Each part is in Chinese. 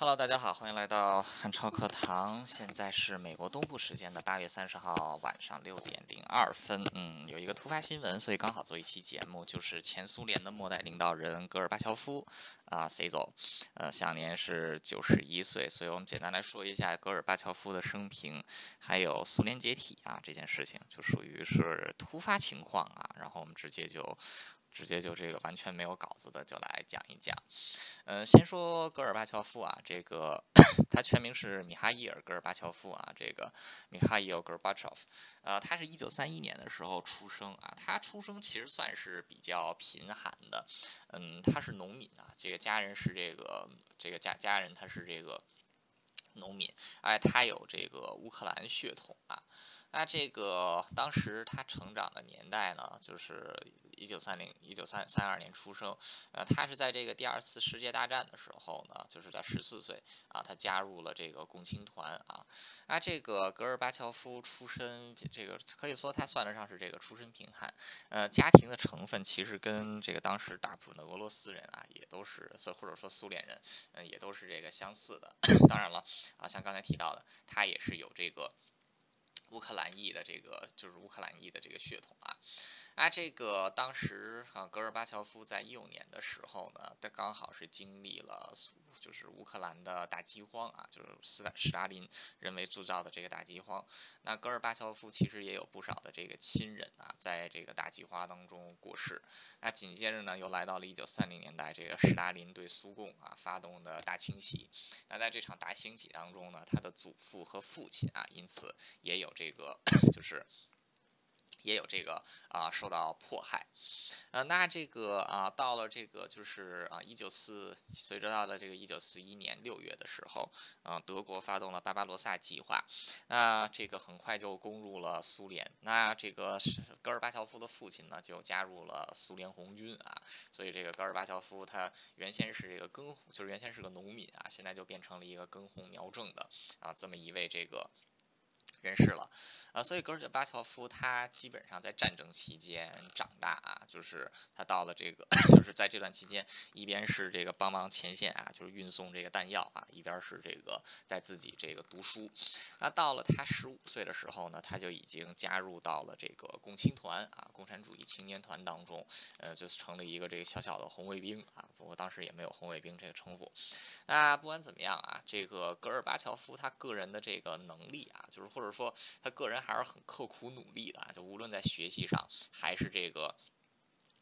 Hello，大家好，欢迎来到汉超课堂。现在是美国东部时间的八月三十号晚上六点零二分。嗯，有一个突发新闻，所以刚好做一期节目，就是前苏联的末代领导人戈尔巴乔夫啊，C 走，呃，享年是九十一岁。所以我们简单来说一下戈尔巴乔夫的生平，还有苏联解体啊这件事情，就属于是突发情况啊。然后我们直接就。直接就这个完全没有稿子的就来讲一讲，嗯，先说戈尔巴乔夫啊，这个他全名是米哈伊尔·戈尔巴乔夫啊，这个米哈伊尔·戈尔巴乔夫，呃，他是一九三一年的时候出生啊，他出生其实算是比较贫寒的，嗯，他是农民啊，这个家人是这个这个家家人他是这个农民，而他有这个乌克兰血统啊。那这个当时他成长的年代呢，就是一九三零一九三三二年出生，呃，他是在这个第二次世界大战的时候呢，就是在十四岁啊，他加入了这个共青团啊。那这个戈尔巴乔夫出身，这个可以说他算得上是这个出身贫寒，呃，家庭的成分其实跟这个当时大部分的俄罗斯人啊，也都是，或者说苏联人，嗯，也都是这个相似的。当然了，啊，像刚才提到的，他也是有这个。乌克兰裔的这个就是乌克兰裔的这个血统啊，啊，这个当时啊，戈尔巴乔夫在一五年的时候呢，他刚好是经历了就是乌克兰的大饥荒啊，就是斯大史达林人为铸造的这个大饥荒。那戈尔巴乔夫其实也有不少的这个亲人啊，在这个大饥荒当中过世。那紧接着呢，又来到了一九三零年代，这个史达林对苏共啊发动的大清洗。那在这场大清洗当中呢，他的祖父和父亲啊，因此也有。这个 就是也有这个啊受到迫害，呃，那这个啊到了这个就是啊一九四，随着到了这个一九四一年六月的时候，啊德国发动了巴巴罗萨计划，那这个很快就攻入了苏联，那这个是戈尔巴乔夫的父亲呢就加入了苏联红军啊，所以这个戈尔巴乔夫他原先是这个耕，就是原先是个农民啊，现在就变成了一个耕红苗正的啊这么一位这个。人士了，啊，所以戈尔巴乔夫他基本上在战争期间长大啊，就是他到了这个，就是在这段期间，一边是这个帮忙前线啊，就是运送这个弹药啊，一边是这个在自己这个读书。那到了他十五岁的时候呢，他就已经加入到了这个共青团啊，共产主义青年团当中，呃，就是成了一个这个小小的红卫兵啊，不过当时也没有红卫兵这个称呼。那不管怎么样啊，这个戈尔巴乔夫他个人的这个能力啊，就是或者。说他个人还是很刻苦努力的啊，就无论在学习上，还是这个，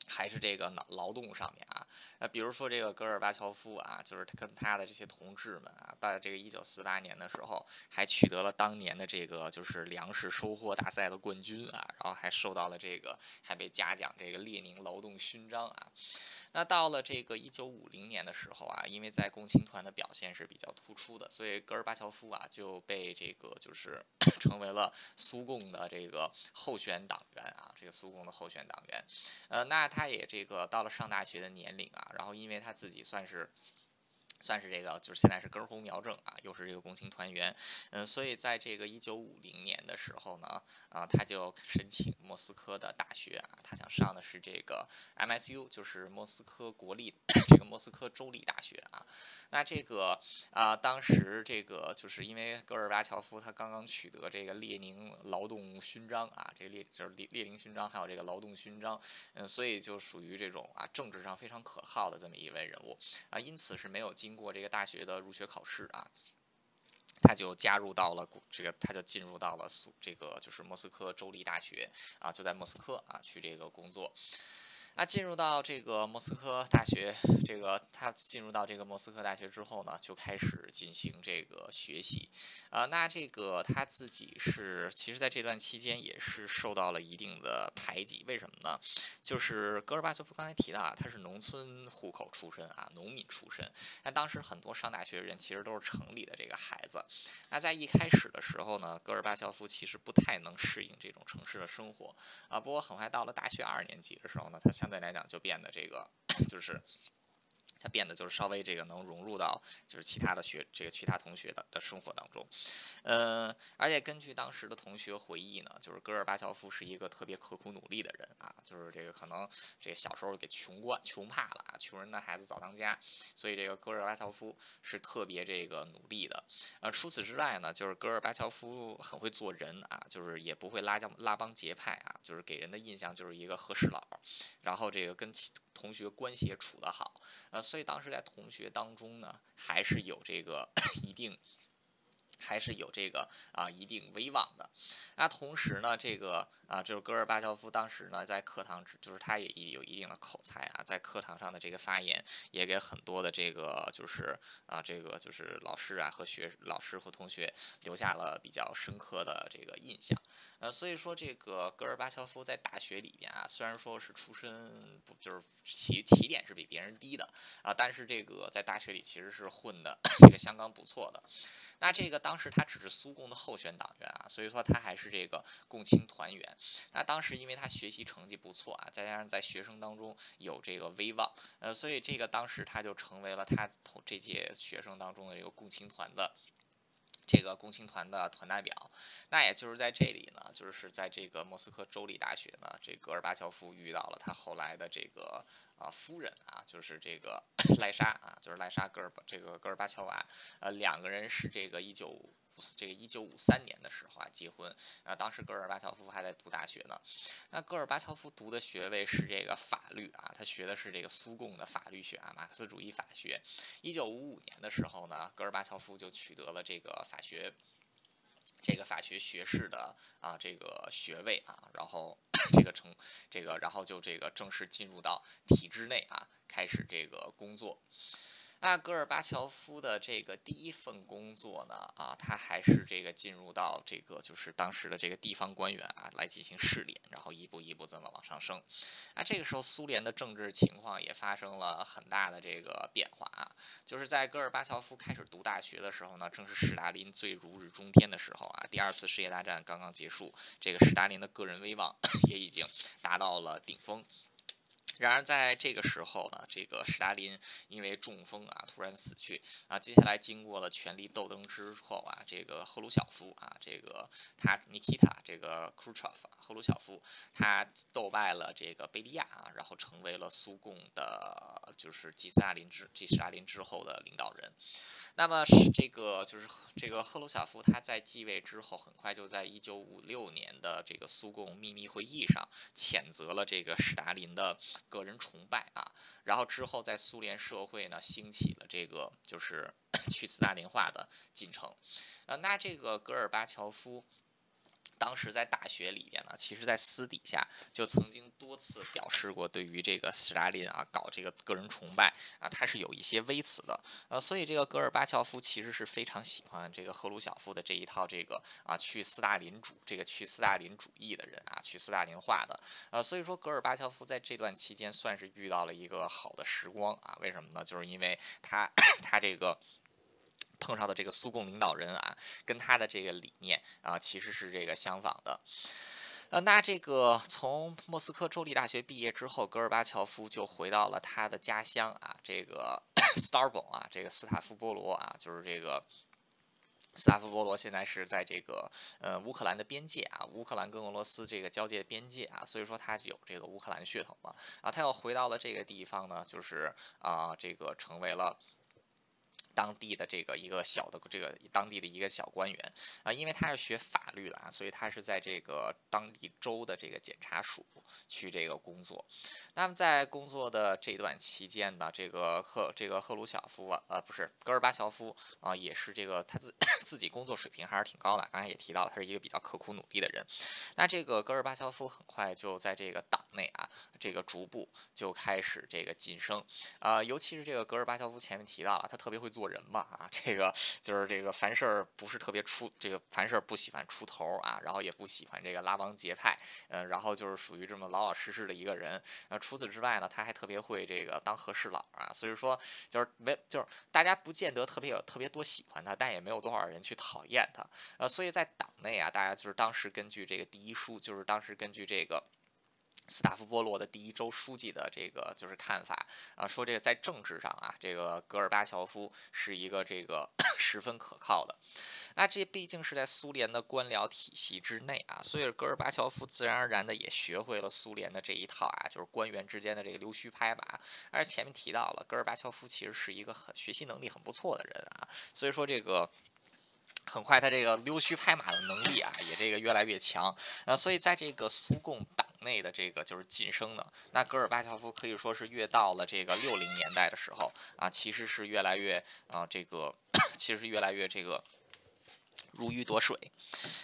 还是这个劳劳动上面啊。那比如说这个戈尔巴乔夫啊，就是他跟他的这些同志们啊，在这个一九四八年的时候，还取得了当年的这个就是粮食收获大赛的冠军啊，然后还受到了这个，还被嘉奖这个列宁劳动勋章啊。那到了这个一九五零年的时候啊，因为在共青团的表现是比较突出的，所以戈尔巴乔夫啊就被这个就是 成为了苏共的这个候选党员啊，这个苏共的候选党员。呃，那他也这个到了上大学的年龄啊，然后因为他自己算是。算是这个，就是现在是根红苗正啊，又是这个共青团员，嗯，所以在这个一九五零年的时候呢，啊，他就申请莫斯科的大学啊，他想上的是这个 MSU，就是莫斯科国立这个莫斯科州立大学啊。那这个啊，当时这个就是因为戈尔巴乔夫他刚刚取得这个列宁劳动勋章啊，这列就是列列宁勋章，还有这个劳动勋章，嗯，所以就属于这种啊政治上非常可靠的这么一位人物啊，因此是没有进。经过这个大学的入学考试啊，他就加入到了这个，他就进入到了苏这个就是莫斯科州立大学啊，就在莫斯科啊去这个工作。那进入到这个莫斯科大学，这个他进入到这个莫斯科大学之后呢，就开始进行这个学习，啊，那这个他自己是，其实在这段期间也是受到了一定的排挤，为什么呢？就是戈尔巴乔夫刚才提到啊，他是农村户口出身啊，农民出身，那当时很多上大学的人其实都是城里的这个孩子，那在一开始的时候呢，戈尔巴乔夫其实不太能适应这种城市的生活，啊，不过很快到了大学二年级的时候呢，他想相对来讲就变得这个，就是他变得就是稍微这个能融入到就是其他的学这个其他同学的的生活当中，呃，而且根据当时的同学回忆呢，就是戈尔巴乔夫是一个特别刻苦努力的人啊，就是这个可能这个小时候给穷惯穷怕了啊，穷人的孩子早当家，所以这个戈尔巴乔夫是特别这个努力的。呃，除此之外呢，就是戈尔巴乔夫很会做人啊，就是也不会拉帮拉帮结派啊，就是给人的印象就是一个和事佬，然后这个跟其同学关系也处得好，呃。所以当时在同学当中呢，还是有这个 一定。还是有这个啊一定威望的，那同时呢，这个啊就是戈尔巴乔夫当时呢在课堂，就是他也有一定的口才啊，在课堂上的这个发言也给很多的这个就是啊这个就是老师啊和学老师和同学留下了比较深刻的这个印象，呃所以说这个戈尔巴乔夫在大学里边啊虽然说是出身不就是起起点是比别人低的啊，但是这个在大学里其实是混的这个相当不错的。那这个当时他只是苏共的候选党员啊，所以说他还是这个共青团员。那当时因为他学习成绩不错啊，再加上在学生当中有这个威望，呃，所以这个当时他就成为了他这届学生当中的这个共青团的。这个共青团的团代表，那也就是在这里呢，就是在这个莫斯科州立大学呢，这戈尔巴乔夫遇到了他后来的这个啊夫人啊，就是这个 赖莎啊，就是赖莎戈尔这个戈尔巴乔娃，呃，两个人是这个一九。这个一九五三年的时候啊，结婚啊，当时戈尔巴乔夫还在读大学呢。那戈尔巴乔夫读的学位是这个法律啊，他学的是这个苏共的法律学啊，马克思主义法学。一九五五年的时候呢，戈尔巴乔夫就取得了这个法学这个法学学士的啊这个学位啊，然后 这个成这个，然后就这个正式进入到体制内啊，开始这个工作。那戈尔巴乔夫的这个第一份工作呢，啊，他还是这个进入到这个就是当时的这个地方官员啊来进行试点，然后一步一步这么往上升。那这个时候苏联的政治情况也发生了很大的这个变化啊，就是在戈尔巴乔夫开始读大学的时候呢，正是史达林最如日中天的时候啊，第二次世界大战刚刚结束，这个史达林的个人威望 也已经达到了顶峰。然而，在这个时候呢，这个史达林因为中风啊，突然死去啊。接下来经过了权力斗争之后啊，这个赫鲁晓夫啊，这个他 Nikita 这个 Khrushchev 赫鲁晓夫，他斗败了这个贝利亚啊，然后成为了苏共的，就是继斯大林之继史达林之后的领导人。那么是这个，就是这个赫鲁晓夫，他在继位之后，很快就在一九五六年的这个苏共秘密会议上谴责了这个史达林的个人崇拜啊，然后之后在苏联社会呢兴起了这个就是 去斯大林化的进程，呃，那这个戈尔巴乔夫。当时在大学里边呢，其实，在私底下就曾经多次表示过，对于这个斯大林啊，搞这个个人崇拜啊，他是有一些微词的。呃，所以这个戈尔巴乔夫其实是非常喜欢这个赫鲁晓夫的这一套这个啊，去斯大林主这个去斯大林主义的人啊，去斯大林化的。呃，所以说戈尔巴乔夫在这段期间算是遇到了一个好的时光啊。为什么呢？就是因为他 他这个。碰上的这个苏共领导人啊，跟他的这个理念啊，其实是这个相仿的。呃，那这个从莫斯科州立大学毕业之后，戈尔巴乔夫就回到了他的家乡啊，这个 s t a r b o 啊，这个斯塔夫波罗啊，就是这个斯塔夫波罗现在是在这个呃乌克兰的边界啊，乌克兰跟俄罗斯这个交界边界啊，所以说他有这个乌克兰血统嘛啊，他又回到了这个地方呢，就是啊，这个成为了。当地的这个一个小的这个当地的一个小官员啊，因为他是学法律的啊，所以他是在这个当地州的这个检察署去这个工作。那么在工作的这段期间呢，这个赫这个赫鲁晓夫啊，呃，不是戈尔巴乔夫啊，也是这个他自 自己工作水平还是挺高的。刚才也提到了，他是一个比较刻苦努力的人。那这个戈尔巴乔夫很快就在这个党内啊，这个逐步就开始这个晋升啊，尤其是这个戈尔巴乔夫前面提到了，他特别会做。人嘛啊，这个就是这个凡事不是特别出，这个凡事不喜欢出头啊，然后也不喜欢这个拉帮结派，嗯，然后就是属于这么老老实实的一个人。呃，除此之外呢，他还特别会这个当和事佬啊，所以说就是没就是大家不见得特别有特别多喜欢他，但也没有多少人去讨厌他。呃，所以在党内啊，大家就是当时根据这个第一书，就是当时根据这个。斯塔夫波罗的第一周书记的这个就是看法啊，说这个在政治上啊，这个戈尔巴乔夫是一个这个 十分可靠的。那这毕竟是在苏联的官僚体系之内啊，所以戈尔巴乔夫自然而然的也学会了苏联的这一套啊，就是官员之间的这个溜须拍马。而前面提到了，戈尔巴乔夫其实是一个很学习能力很不错的人啊，所以说这个。很快，他这个溜须拍马的能力啊，也这个越来越强啊，所以在这个苏共党内的这个就是晋升的，那戈尔巴乔夫可以说是越到了这个六零年代的时候啊，其实是越来越啊，这个 其实越来越这个。如鱼得水，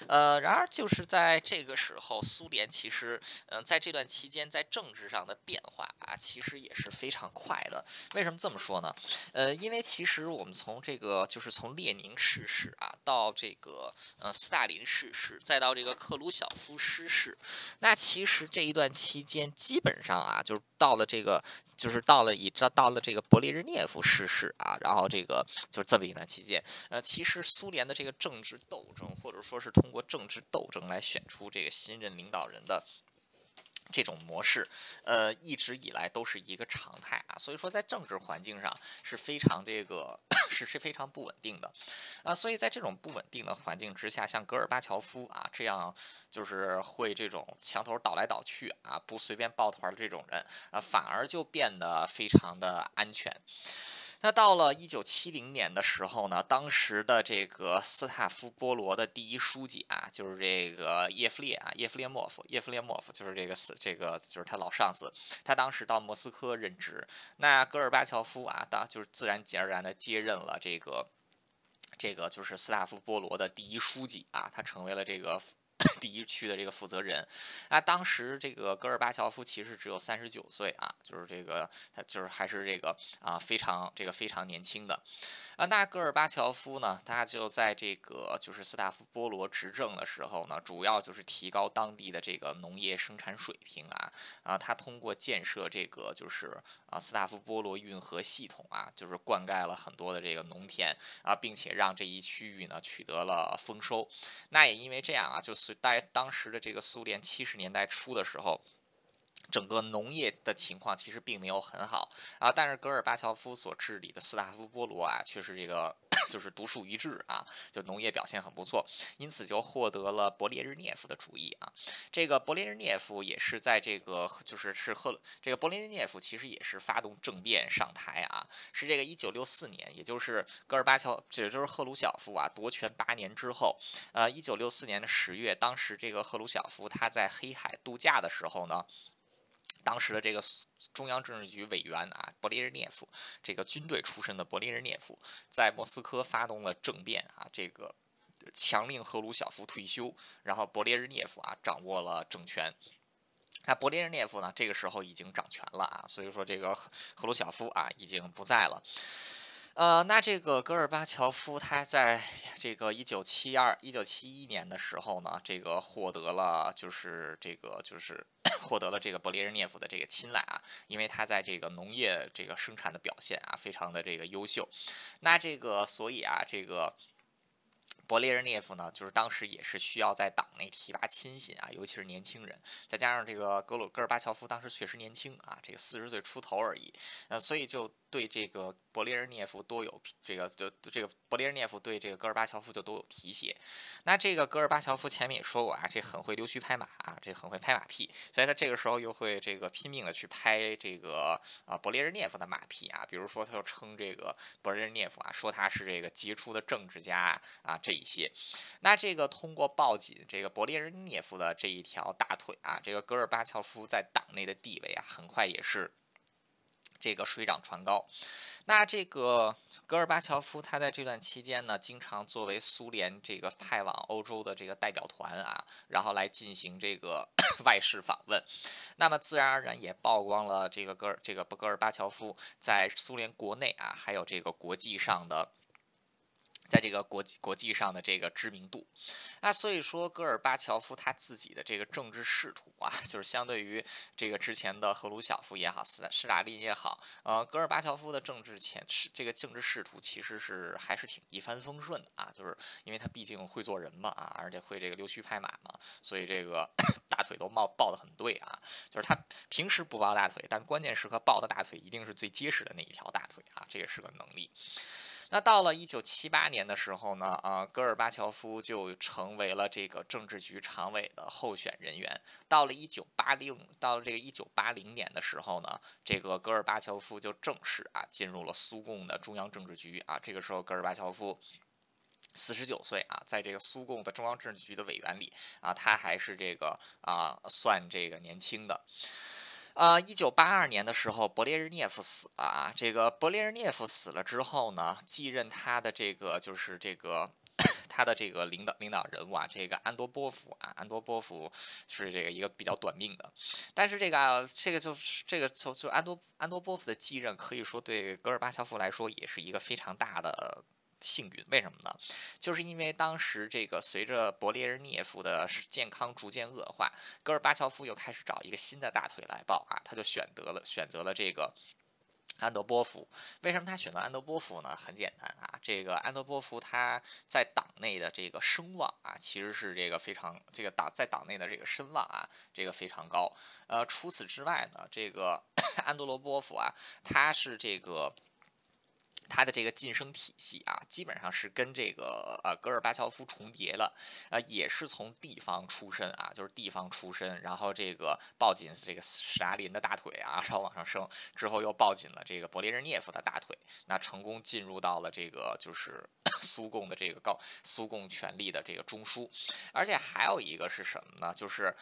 呃，然而就是在这个时候，苏联其实，嗯，在这段期间，在政治上的变化啊，其实也是非常快的。为什么这么说呢？呃，因为其实我们从这个，就是从列宁逝世啊，到这个，呃，斯大林逝世，再到这个克鲁晓夫失势，那其实这一段期间，基本上啊，就是到了这个。就是到了以到到了这个勃列日涅夫逝世啊，然后这个就是这么一段期间，呃，其实苏联的这个政治斗争，或者说是通过政治斗争来选出这个新任领导人的。这种模式，呃，一直以来都是一个常态啊，所以说在政治环境上是非常这个 是是非常不稳定的，啊，所以在这种不稳定的环境之下，像戈尔巴乔夫啊这样就是会这种墙头倒来倒去啊，不随便抱团的这种人啊，反而就变得非常的安全。那到了一九七零年的时候呢，当时的这个斯塔夫波罗的第一书记啊，就是这个叶夫列啊，叶夫列莫夫，叶夫列莫夫就是这个斯，这个就是他老上司，他当时到莫斯科任职。那戈尔巴乔夫啊，当就是自然而然的接任了这个，这个就是斯塔夫波罗的第一书记啊，他成为了这个。第一区的这个负责人，那当时这个戈尔巴乔夫其实只有三十九岁啊，就是这个他就是还是这个啊非常这个非常年轻的。啊，那戈尔巴乔夫呢？他就在这个就是斯大夫波罗执政的时候呢，主要就是提高当地的这个农业生产水平啊啊，他通过建设这个就是啊斯大夫波罗运河系统啊，就是灌溉了很多的这个农田啊，并且让这一区域呢取得了丰收。那也因为这样啊，就是在当时的这个苏联七十年代初的时候。整个农业的情况其实并没有很好啊，但是戈尔巴乔夫所治理的斯大夫波罗啊，却是这个就是独树一帜啊，就农业表现很不错，因此就获得了勃列日涅夫的注意啊。这个勃列日涅夫也是在这个就是是赫这个勃列日涅夫其实也是发动政变上台啊，是这个一九六四年，也就是戈尔巴乔也就是赫鲁晓夫啊夺权八年之后，呃，一九六四年的十月，当时这个赫鲁晓夫他在黑海度假的时候呢。当时的这个中央政治局委员啊，勃列日涅夫，这个军队出身的勃列日涅夫，在莫斯科发动了政变啊，这个强令赫鲁晓夫退休，然后勃列日涅夫啊掌握了政权。那勃列日涅夫呢，这个时候已经掌权了啊，所以说这个赫鲁晓夫啊已经不在了。呃，那这个戈尔巴乔夫他在这个一九七二、一九七一年的时候呢，这个获得了就是这个就是 获得了这个勃列日涅夫的这个青睐啊，因为他在这个农业这个生产的表现啊，非常的这个优秀。那这个所以啊，这个。勃列日涅夫呢，就是当时也是需要在党内提拔亲信啊，尤其是年轻人，再加上这个格鲁戈尔巴乔夫当时确实年轻啊，这个四十岁出头而已，呃，所以就对这个勃列日涅夫多有这个就这个勃列日涅夫对这个戈尔巴乔夫就都有提携。那这个戈尔巴乔夫前面也说过啊，这很会溜须拍马啊，这很会拍马屁，所以他这个时候又会这个拼命的去拍这个啊勃列日涅夫的马屁啊，比如说他就称这个勃列日涅夫啊，说他是这个杰出的政治家啊这。一些，那这个通过抱紧这个勃列日涅夫的这一条大腿啊，这个戈尔巴乔夫在党内的地位啊，很快也是这个水涨船高。那这个戈尔巴乔夫他在这段期间呢，经常作为苏联这个派往欧洲的这个代表团啊，然后来进行这个 外事访问，那么自然而然也曝光了这个戈尔这个戈尔巴乔夫在苏联国内啊，还有这个国际上的。在这个国际国际上的这个知名度，那所以说戈尔巴乔夫他自己的这个政治仕途啊，就是相对于这个之前的赫鲁晓夫也好，斯斯大林也好，呃，戈尔巴乔夫的政治前是这个政治仕途其实是还是挺一帆风顺的啊，就是因为他毕竟会做人嘛啊，而且会这个溜须拍马嘛，所以这个 大腿都抱抱得很对啊，就是他平时不抱大腿，但关键时刻抱的大腿一定是最结实的那一条大腿啊，这也是个能力。那到了一九七八年的时候呢，啊，戈尔巴乔夫就成为了这个政治局常委的候选人员。到了一九八零，到了这个一九八零年的时候呢，这个戈尔巴乔夫就正式啊进入了苏共的中央政治局啊。这个时候，戈尔巴乔夫四十九岁啊，在这个苏共的中央政治局的委员里啊，他还是这个啊算这个年轻的。呃，一九八二年的时候，勃列日涅夫死了啊。这个勃列日涅夫死了之后呢，继任他的这个就是这个他的这个领导领导人物啊，这个安多波夫啊，安多波夫是这个一个比较短命的。但是这个啊这个就是这个就就安多安多波夫的继任，可以说对戈尔巴乔夫来说也是一个非常大的。幸运，为什么呢？就是因为当时这个随着勃列日涅夫的健康逐渐恶化，戈尔巴乔夫又开始找一个新的大腿来抱啊，他就选择了选择了这个安德波夫。为什么他选择安德波夫呢？很简单啊，这个安德波夫他在党内的这个声望啊，其实是这个非常这个党在党内的这个声望啊，这个非常高。呃，除此之外呢，这个 安德罗波夫啊，他是这个。他的这个晋升体系啊，基本上是跟这个呃戈尔巴乔夫重叠了，呃，也是从地方出身啊，就是地方出身，然后这个抱紧这个史达林的大腿啊，然后往上升，之后又抱紧了这个勃列日涅夫的大腿，那成功进入到了这个就是 苏共的这个高苏共权力的这个中枢，而且还有一个是什么呢？就是。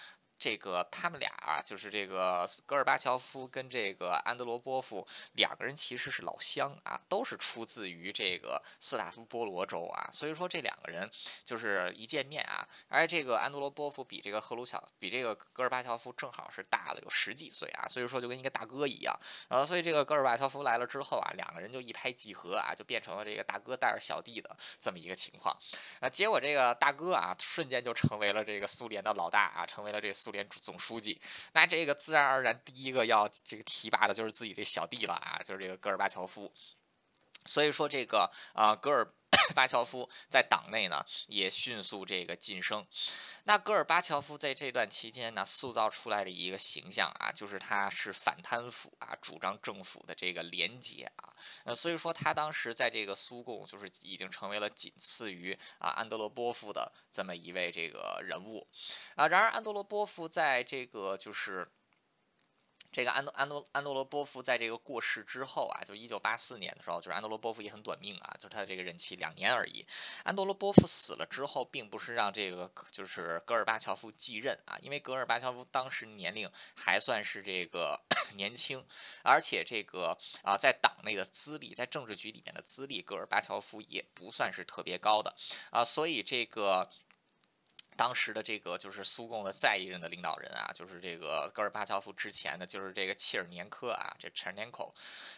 这个他们俩啊，就是这个戈尔巴乔夫跟这个安德罗波夫两个人其实是老乡啊，都是出自于这个斯塔夫波罗州啊，所以说这两个人就是一见面啊，而这个安德罗波夫比这个赫鲁晓比这个戈尔巴乔夫正好是大了有十几岁啊，所以说就跟一个大哥一样，然后所以这个戈尔巴乔夫来了之后啊，两个人就一拍即合啊，就变成了这个大哥带着小弟的这么一个情况，啊，结果这个大哥啊，瞬间就成为了这个苏联的老大啊，成为了这苏。联总书记，那这个自然而然第一个要这个提拔的就是自己这小弟了啊，就是这个戈尔巴乔夫。所以说这个啊，戈尔。巴乔夫在党内呢也迅速这个晋升，那戈尔巴乔夫在这段期间呢塑造出来的一个形象啊，就是他是反贪腐啊，主张政府的这个廉洁啊，那，所以说他当时在这个苏共就是已经成为了仅次于啊安德罗波夫的这么一位这个人物啊。然而安德罗波夫在这个就是。这个安多安多安多罗波夫在这个过世之后啊，就一九八四年的时候，就是安多罗波夫也很短命啊，就是他的这个任期两年而已。安多罗波夫死了之后，并不是让这个就是戈尔巴乔夫继任啊，因为戈尔巴乔夫当时年龄还算是这个 年轻，而且这个啊在党内的资历，在政治局里面的资历，戈尔巴乔夫也不算是特别高的啊，所以这个。当时的这个就是苏共的再一任的领导人啊，就是这个戈尔巴乔夫之前的就是这个切尔年科啊，这切尔年科，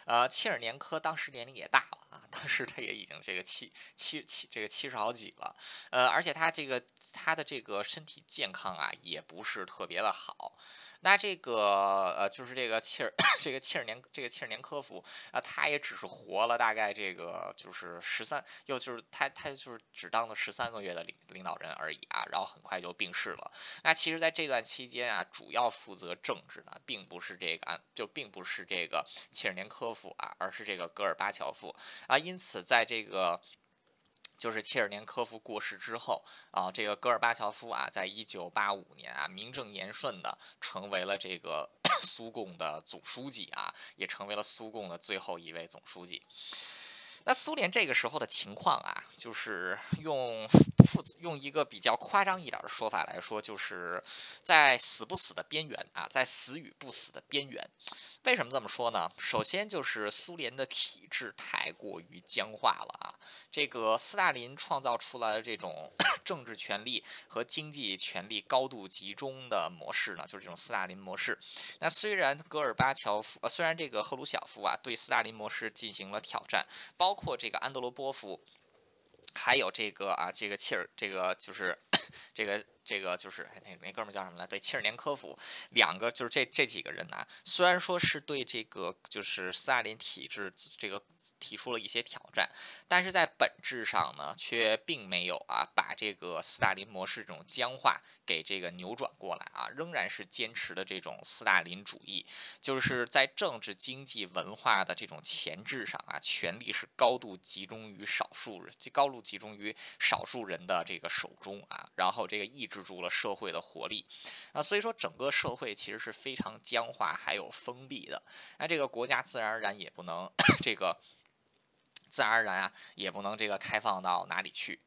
呃，切尔年科当时年龄也大了啊，当时他也已经这个七七七这个七十好几了，呃，而且他这个他的这个身体健康啊也不是特别的好。那这个呃，就是这个切尔，这个切尔年，这个切尔年科夫啊，他也只是活了大概这个就是十三，又就是他他就是只当了十三个月的领领导人而已啊，然后很快就病逝了。那其实，在这段期间啊，主要负责政治的并不是这个啊，就并不是这个切尔年科夫啊，而是这个戈尔巴乔夫啊。因此，在这个。就是切尔年科夫过世之后啊，这个戈尔巴乔夫啊，在一九八五年啊，名正言顺的成为了这个 苏共的总书记啊，也成为了苏共的最后一位总书记。那苏联这个时候的情况啊，就是用负用一个比较夸张一点的说法来说，就是在死不死的边缘啊，在死与不死的边缘。为什么这么说呢？首先就是苏联的体制太过于僵化了啊。这个斯大林创造出来的这种 政治权力和经济权力高度集中的模式呢，就是这种斯大林模式。那虽然戈尔巴乔夫，呃，虽然这个赫鲁晓夫啊对斯大林模式进行了挑战，包括这个安德罗波夫。还有这个啊，这个切尔，这个就是 这个。这个就是那那哥们叫什么来？对，切尔年科夫，两个就是这这几个人呢，虽然说是对这个就是斯大林体制这个提出了一些挑战，但是在本质上呢，却并没有啊把这个斯大林模式这种僵化给这个扭转过来啊，仍然是坚持的这种斯大林主义，就是在政治、经济、文化的这种前置上啊，权力是高度集中于少数人，高度集中于少数人的这个手中啊，然后这个意志。制住了社会的活力，啊，所以说整个社会其实是非常僵化还有封闭的，那这个国家自然而然也不能 这个 自然而然啊，也不能这个开放到哪里去。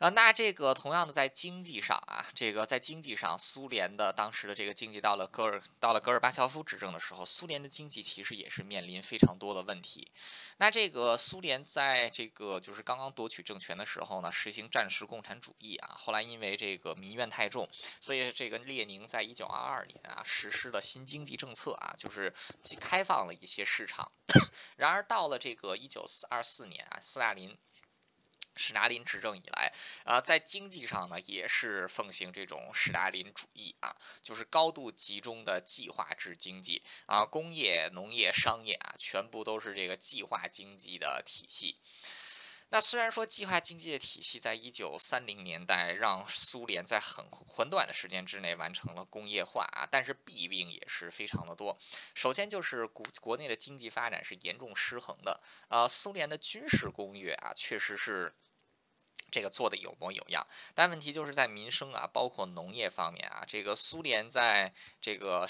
啊，那这个同样的在经济上啊，这个在经济上，苏联的当时的这个经济到了戈尔到了戈尔巴乔夫执政的时候，苏联的经济其实也是面临非常多的问题。那这个苏联在这个就是刚刚夺取政权的时候呢，实行战时共产主义啊，后来因为这个民怨太重，所以这个列宁在一九二二年啊实施了新经济政策啊，就是开放了一些市场。然而到了这个一九四二四年啊，斯大林。史达林执政以来，啊，在经济上呢，也是奉行这种史达林主义啊，就是高度集中的计划制经济啊，工业、农业、商业啊，全部都是这个计划经济的体系。那虽然说计划经济的体系在一九三零年代让苏联在很很短的时间之内完成了工业化啊，但是弊病也是非常的多。首先就是国国内的经济发展是严重失衡的，呃，苏联的军事工业啊，确实是。这个做的有模有样，但问题就是在民生啊，包括农业方面啊，这个苏联在这个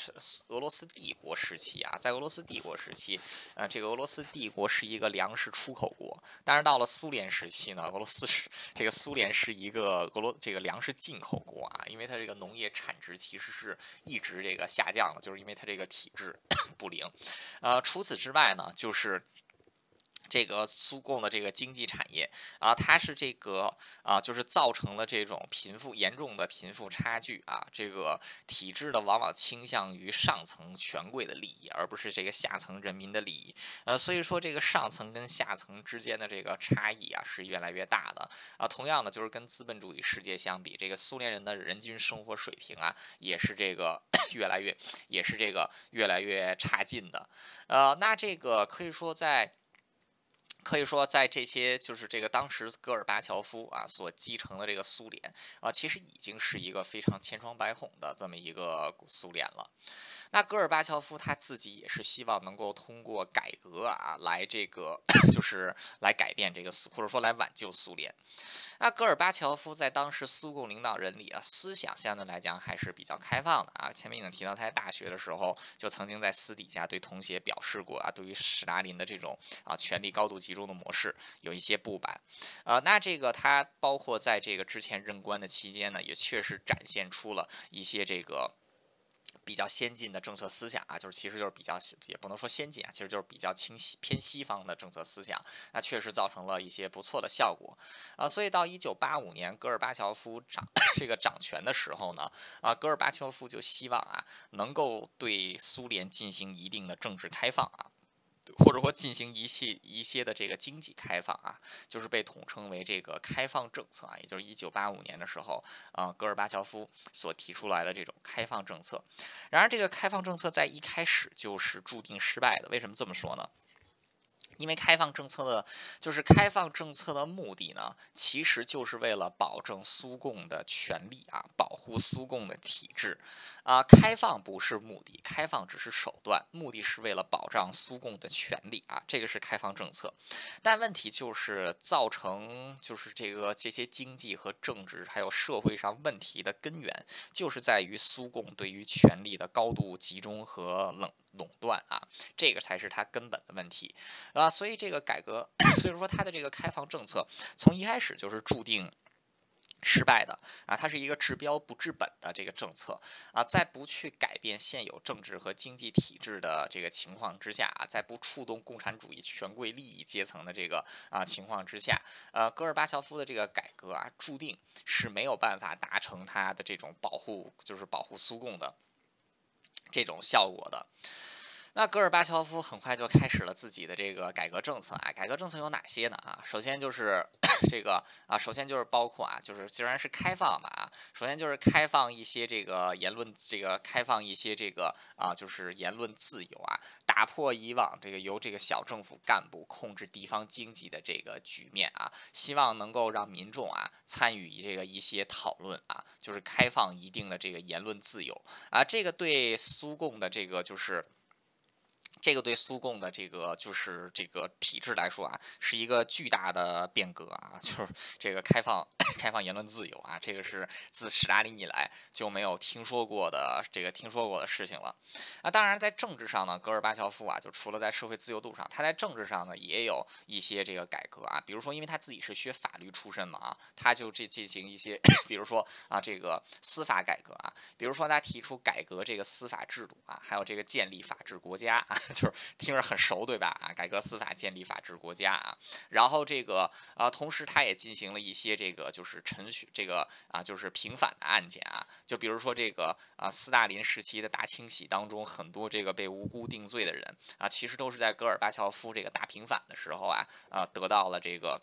俄罗斯帝国时期啊，在俄罗斯帝国时期，呃，这个俄罗斯帝国是一个粮食出口国，但是到了苏联时期呢，俄罗斯是这个苏联是一个俄罗这个粮食进口国啊，因为它这个农业产值其实是一直这个下降的，就是因为它这个体制 不灵，呃，除此之外呢，就是。这个苏共的这个经济产业啊，它是这个啊，就是造成了这种贫富严重的贫富差距啊。这个体制呢，往往倾向于上层权贵的利益，而不是这个下层人民的利益。呃，所以说这个上层跟下层之间的这个差异啊，是越来越大的啊。同样的，就是跟资本主义世界相比，这个苏联人的人均生活水平啊，也是这个 越来越，也是这个越来越差劲的。呃，那这个可以说在。可以说，在这些就是这个当时戈尔巴乔夫啊所继承的这个苏联啊，其实已经是一个非常千疮百孔的这么一个苏联了。那戈尔巴乔夫他自己也是希望能够通过改革啊，来这个 就是来改变这个苏，或者说来挽救苏联。那戈尔巴乔夫在当时苏共领导人里啊，思想相对来讲还是比较开放的啊。前面已经提到，他在大学的时候就曾经在私底下对同学表示过啊，对于史达林的这种啊权力高度集中的模式有一些不满。呃，那这个他包括在这个之前任官的期间呢，也确实展现出了一些这个。比较先进的政策思想啊，就是其实就是比较也不能说先进啊，其实就是比较清晰偏西方的政策思想，那确实造成了一些不错的效果啊。所以到一九八五年戈尔巴乔夫掌 这个掌权的时候呢，啊，戈尔巴乔夫就希望啊，能够对苏联进行一定的政治开放啊。或者说进行一系一些的这个经济开放啊，就是被统称为这个开放政策啊，也就是一九八五年的时候，啊，戈尔巴乔夫所提出来的这种开放政策。然而，这个开放政策在一开始就是注定失败的。为什么这么说呢？因为开放政策的，就是开放政策的目的呢，其实就是为了保证苏共的权利啊，保护苏共的体制啊。开放不是目的，开放只是手段，目的是为了保障苏共的权利啊。这个是开放政策，但问题就是造成就是这个这些经济和政治还有社会上问题的根源，就是在于苏共对于权力的高度集中和冷。垄断啊，这个才是它根本的问题啊，所以这个改革，所以说它的这个开放政策从一开始就是注定失败的啊，它是一个治标不治本的这个政策啊，在不去改变现有政治和经济体制的这个情况之下啊，在不触动共产主义权贵利益阶层的这个啊情况之下，呃，戈尔巴乔夫的这个改革啊，注定是没有办法达成他的这种保护，就是保护苏共的。这种效果的，那戈尔巴乔夫很快就开始了自己的这个改革政策啊，改革政策有哪些呢啊？首先就是 这个啊，首先就是包括啊，就是虽然是开放吧啊，首先就是开放一些这个言论，这个开放一些这个啊，就是言论自由啊，打破以往这个由这个小政府干部控制地方经济的这个局面啊，希望能够让民众啊参与这个一些讨论啊，就是开放一定的这个言论自由啊，这个对苏共的这个就是。这个对苏共的这个就是这个体制来说啊，是一个巨大的变革啊，就是这个开放 开放言论自由啊，这个是自史大林以来就没有听说过的这个听说过的事情了。那当然，在政治上呢，戈尔巴乔夫啊，就除了在社会自由度上，他在政治上呢也有一些这个改革啊，比如说，因为他自己是学法律出身嘛啊，他就这进行一些，比如说啊，这个司法改革啊，比如说他提出改革这个司法制度啊，还有这个建立法治国家啊。就是听着很熟，对吧？啊，改革司法，建立法治国家啊。然后这个啊，同时他也进行了一些这个就是程序，这个啊就是平反的案件啊。就比如说这个啊，斯大林时期的大清洗当中，很多这个被无辜定罪的人啊，其实都是在戈尔巴乔夫这个大平反的时候啊，啊得到了这个。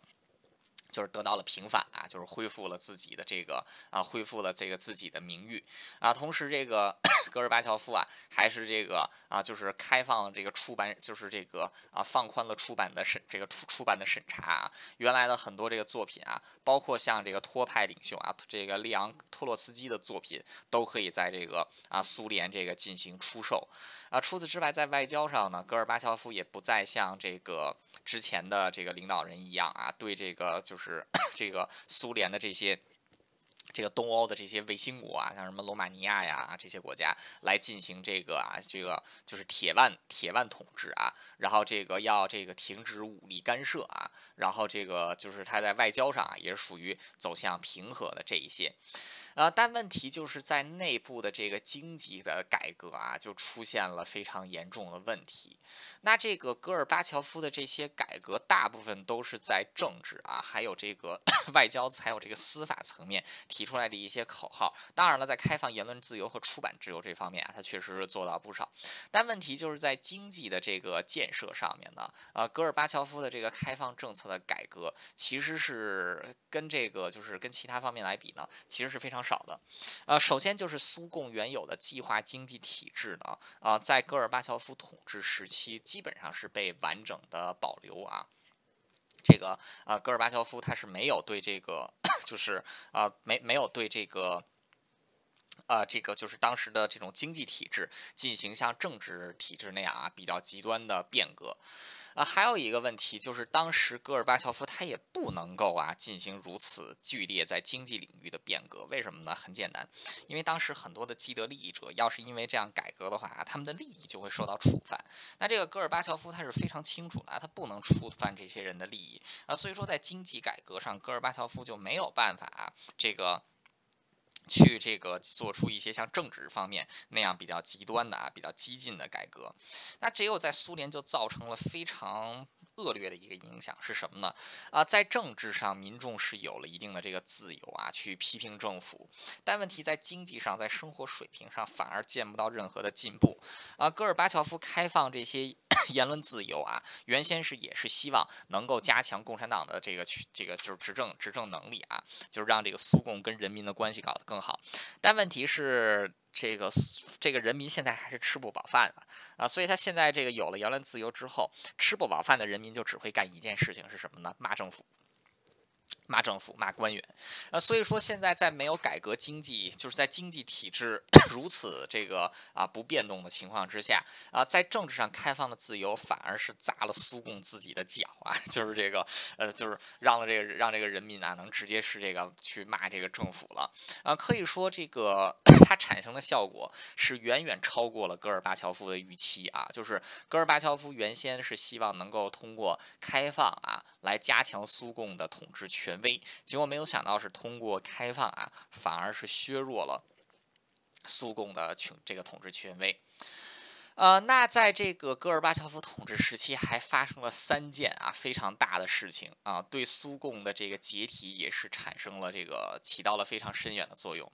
就是得到了平反啊，就是恢复了自己的这个啊，恢复了这个自己的名誉啊。同时，这个 戈尔巴乔夫啊，还是这个啊，就是开放了这个出版，就是这个啊，放宽了出版的审这个出出版的审查啊。原来的很多这个作品啊，包括像这个托派领袖啊，这个利昂托洛斯基的作品，都可以在这个啊苏联这个进行出售啊。除此之外，在外交上呢，戈尔巴乔夫也不再像这个之前的这个领导人一样啊，对这个就。是 这个苏联的这些，这个东欧的这些卫星国啊，像什么罗马尼亚呀这些国家来进行这个啊，这个就是铁腕铁腕统治啊，然后这个要这个停止武力干涉啊，然后这个就是他在外交上啊也是属于走向平和的这一些。呃，但问题就是在内部的这个经济的改革啊，就出现了非常严重的问题。那这个戈尔巴乔夫的这些改革，大部分都是在政治啊，还有这个 外交，还有这个司法层面提出来的一些口号。当然了，在开放言论自由和出版自由这方面啊，他确实是做到不少。但问题就是在经济的这个建设上面呢，呃，戈尔巴乔夫的这个开放政策的改革，其实是跟这个就是跟其他方面来比呢，其实是非常。少的，呃，首先就是苏共原有的计划经济体制呢，啊，在戈尔巴乔夫统治时期基本上是被完整的保留啊。这个啊，戈尔巴乔夫他是没有对这个，就是啊，没没有对这个，呃，这个就是当时的这种经济体制进行像政治体制那样啊比较极端的变革。啊，还有一个问题就是，当时戈尔巴乔夫他也不能够啊进行如此剧烈在经济领域的变革，为什么呢？很简单，因为当时很多的既得利益者要是因为这样改革的话啊，他们的利益就会受到触犯。那这个戈尔巴乔夫他是非常清楚的，他不能触犯这些人的利益啊，所以说在经济改革上，戈尔巴乔夫就没有办法这个。去这个做出一些像政治方面那样比较极端的啊，比较激进的改革，那只有在苏联就造成了非常。恶劣的一个影响是什么呢？啊，在政治上，民众是有了一定的这个自由啊，去批评政府。但问题在经济上，在生活水平上，反而见不到任何的进步。啊，戈尔巴乔夫开放这些 言论自由啊，原先是也是希望能够加强共产党的这个去这个就是执政执政能力啊，就是让这个苏共跟人民的关系搞得更好。但问题是。这个这个人民现在还是吃不饱饭的啊，所以他现在这个有了言论自由之后，吃不饱饭的人民就只会干一件事情，是什么呢？骂政府。骂政府、骂官员，呃，所以说现在在没有改革经济，就是在经济体制 如此这个啊不变动的情况之下，啊，在政治上开放的自由反而是砸了苏共自己的脚啊，就是这个呃，就是让了这个让这个人民啊能直接是这个去骂这个政府了啊，可以说这个 它产生的效果是远远超过了戈尔巴乔夫的预期啊，就是戈尔巴乔夫原先是希望能够通过开放啊来加强苏共的统治权。权威，结果没有想到是通过开放啊，反而是削弱了苏共的权这个统治权威。呃，那在这个戈尔巴乔夫统治时期，还发生了三件啊非常大的事情啊，对苏共的这个解体也是产生了这个起到了非常深远的作用。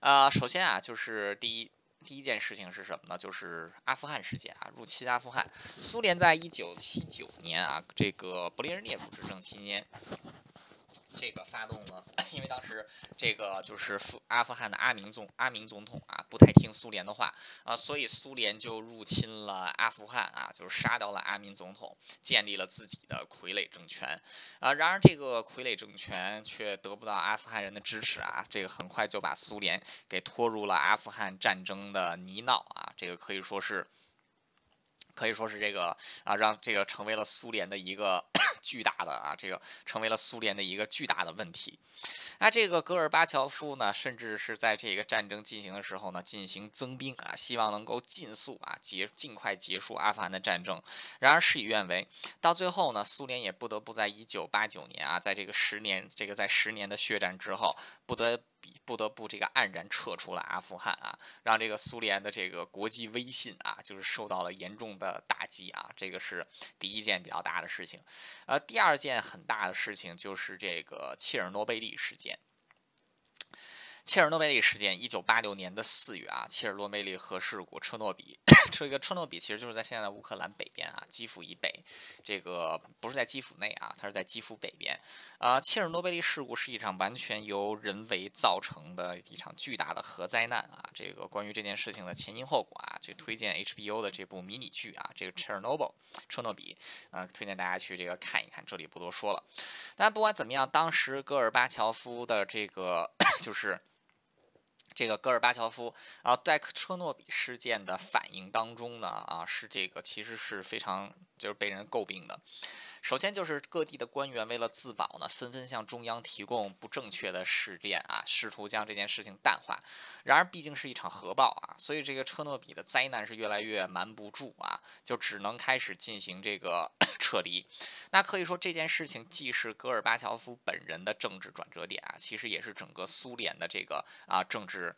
呃，首先啊，就是第一。第一件事情是什么呢？就是阿富汗事件啊，入侵阿富汗。苏联在一九七九年啊，这个勃列日涅夫执政期间。这个发动了，因为当时这个就是阿富汗的阿明总阿明总统啊，不太听苏联的话啊，所以苏联就入侵了阿富汗啊，就是杀掉了阿明总统，建立了自己的傀儡政权啊。然而这个傀儡政权却得不到阿富汗人的支持啊，这个很快就把苏联给拖入了阿富汗战争的泥淖啊，这个可以说是。可以说是这个啊，让这个成为了苏联的一个 巨大的啊，这个成为了苏联的一个巨大的问题。那这个戈尔巴乔夫呢，甚至是在这个战争进行的时候呢，进行增兵啊，希望能够尽速啊结尽快结束阿富汗的战争。然而事与愿违，到最后呢，苏联也不得不在一九八九年啊，在这个十年这个在十年的血战之后，不得。不得不这个黯然撤出了阿富汗啊，让这个苏联的这个国际威信啊，就是受到了严重的打击啊，这个是第一件比较大的事情。呃，第二件很大的事情就是这个切尔诺贝利事件。切尔诺贝利事件，一九八六年的四月啊，切尔诺贝利核事故，车诺比，这个车诺比其实就是在现在的乌克兰北边啊，基辅以北，这个不是在基辅内啊，它是在基辅北边。啊，切尔诺贝利事故是一场完全由人为造成的一场巨大的核灾难啊。这个关于这件事情的前因后果啊，去推荐 HBO 的这部迷你剧啊，这个 Chernobyl，车诺比，啊，推荐大家去这个看一看，这里不多说了。但不管怎么样，当时戈尔巴乔夫的这个 就是。这个戈尔巴乔夫啊，在车诺比事件的反应当中呢，啊，是这个其实是非常就是被人诟病的。首先就是各地的官员为了自保呢，纷纷向中央提供不正确的事件啊，试图将这件事情淡化。然而毕竟是一场核爆啊，所以这个车诺比的灾难是越来越瞒不住啊，就只能开始进行这个 撤离。那可以说这件事情既是戈尔巴乔夫本人的政治转折点啊，其实也是整个苏联的这个啊政治。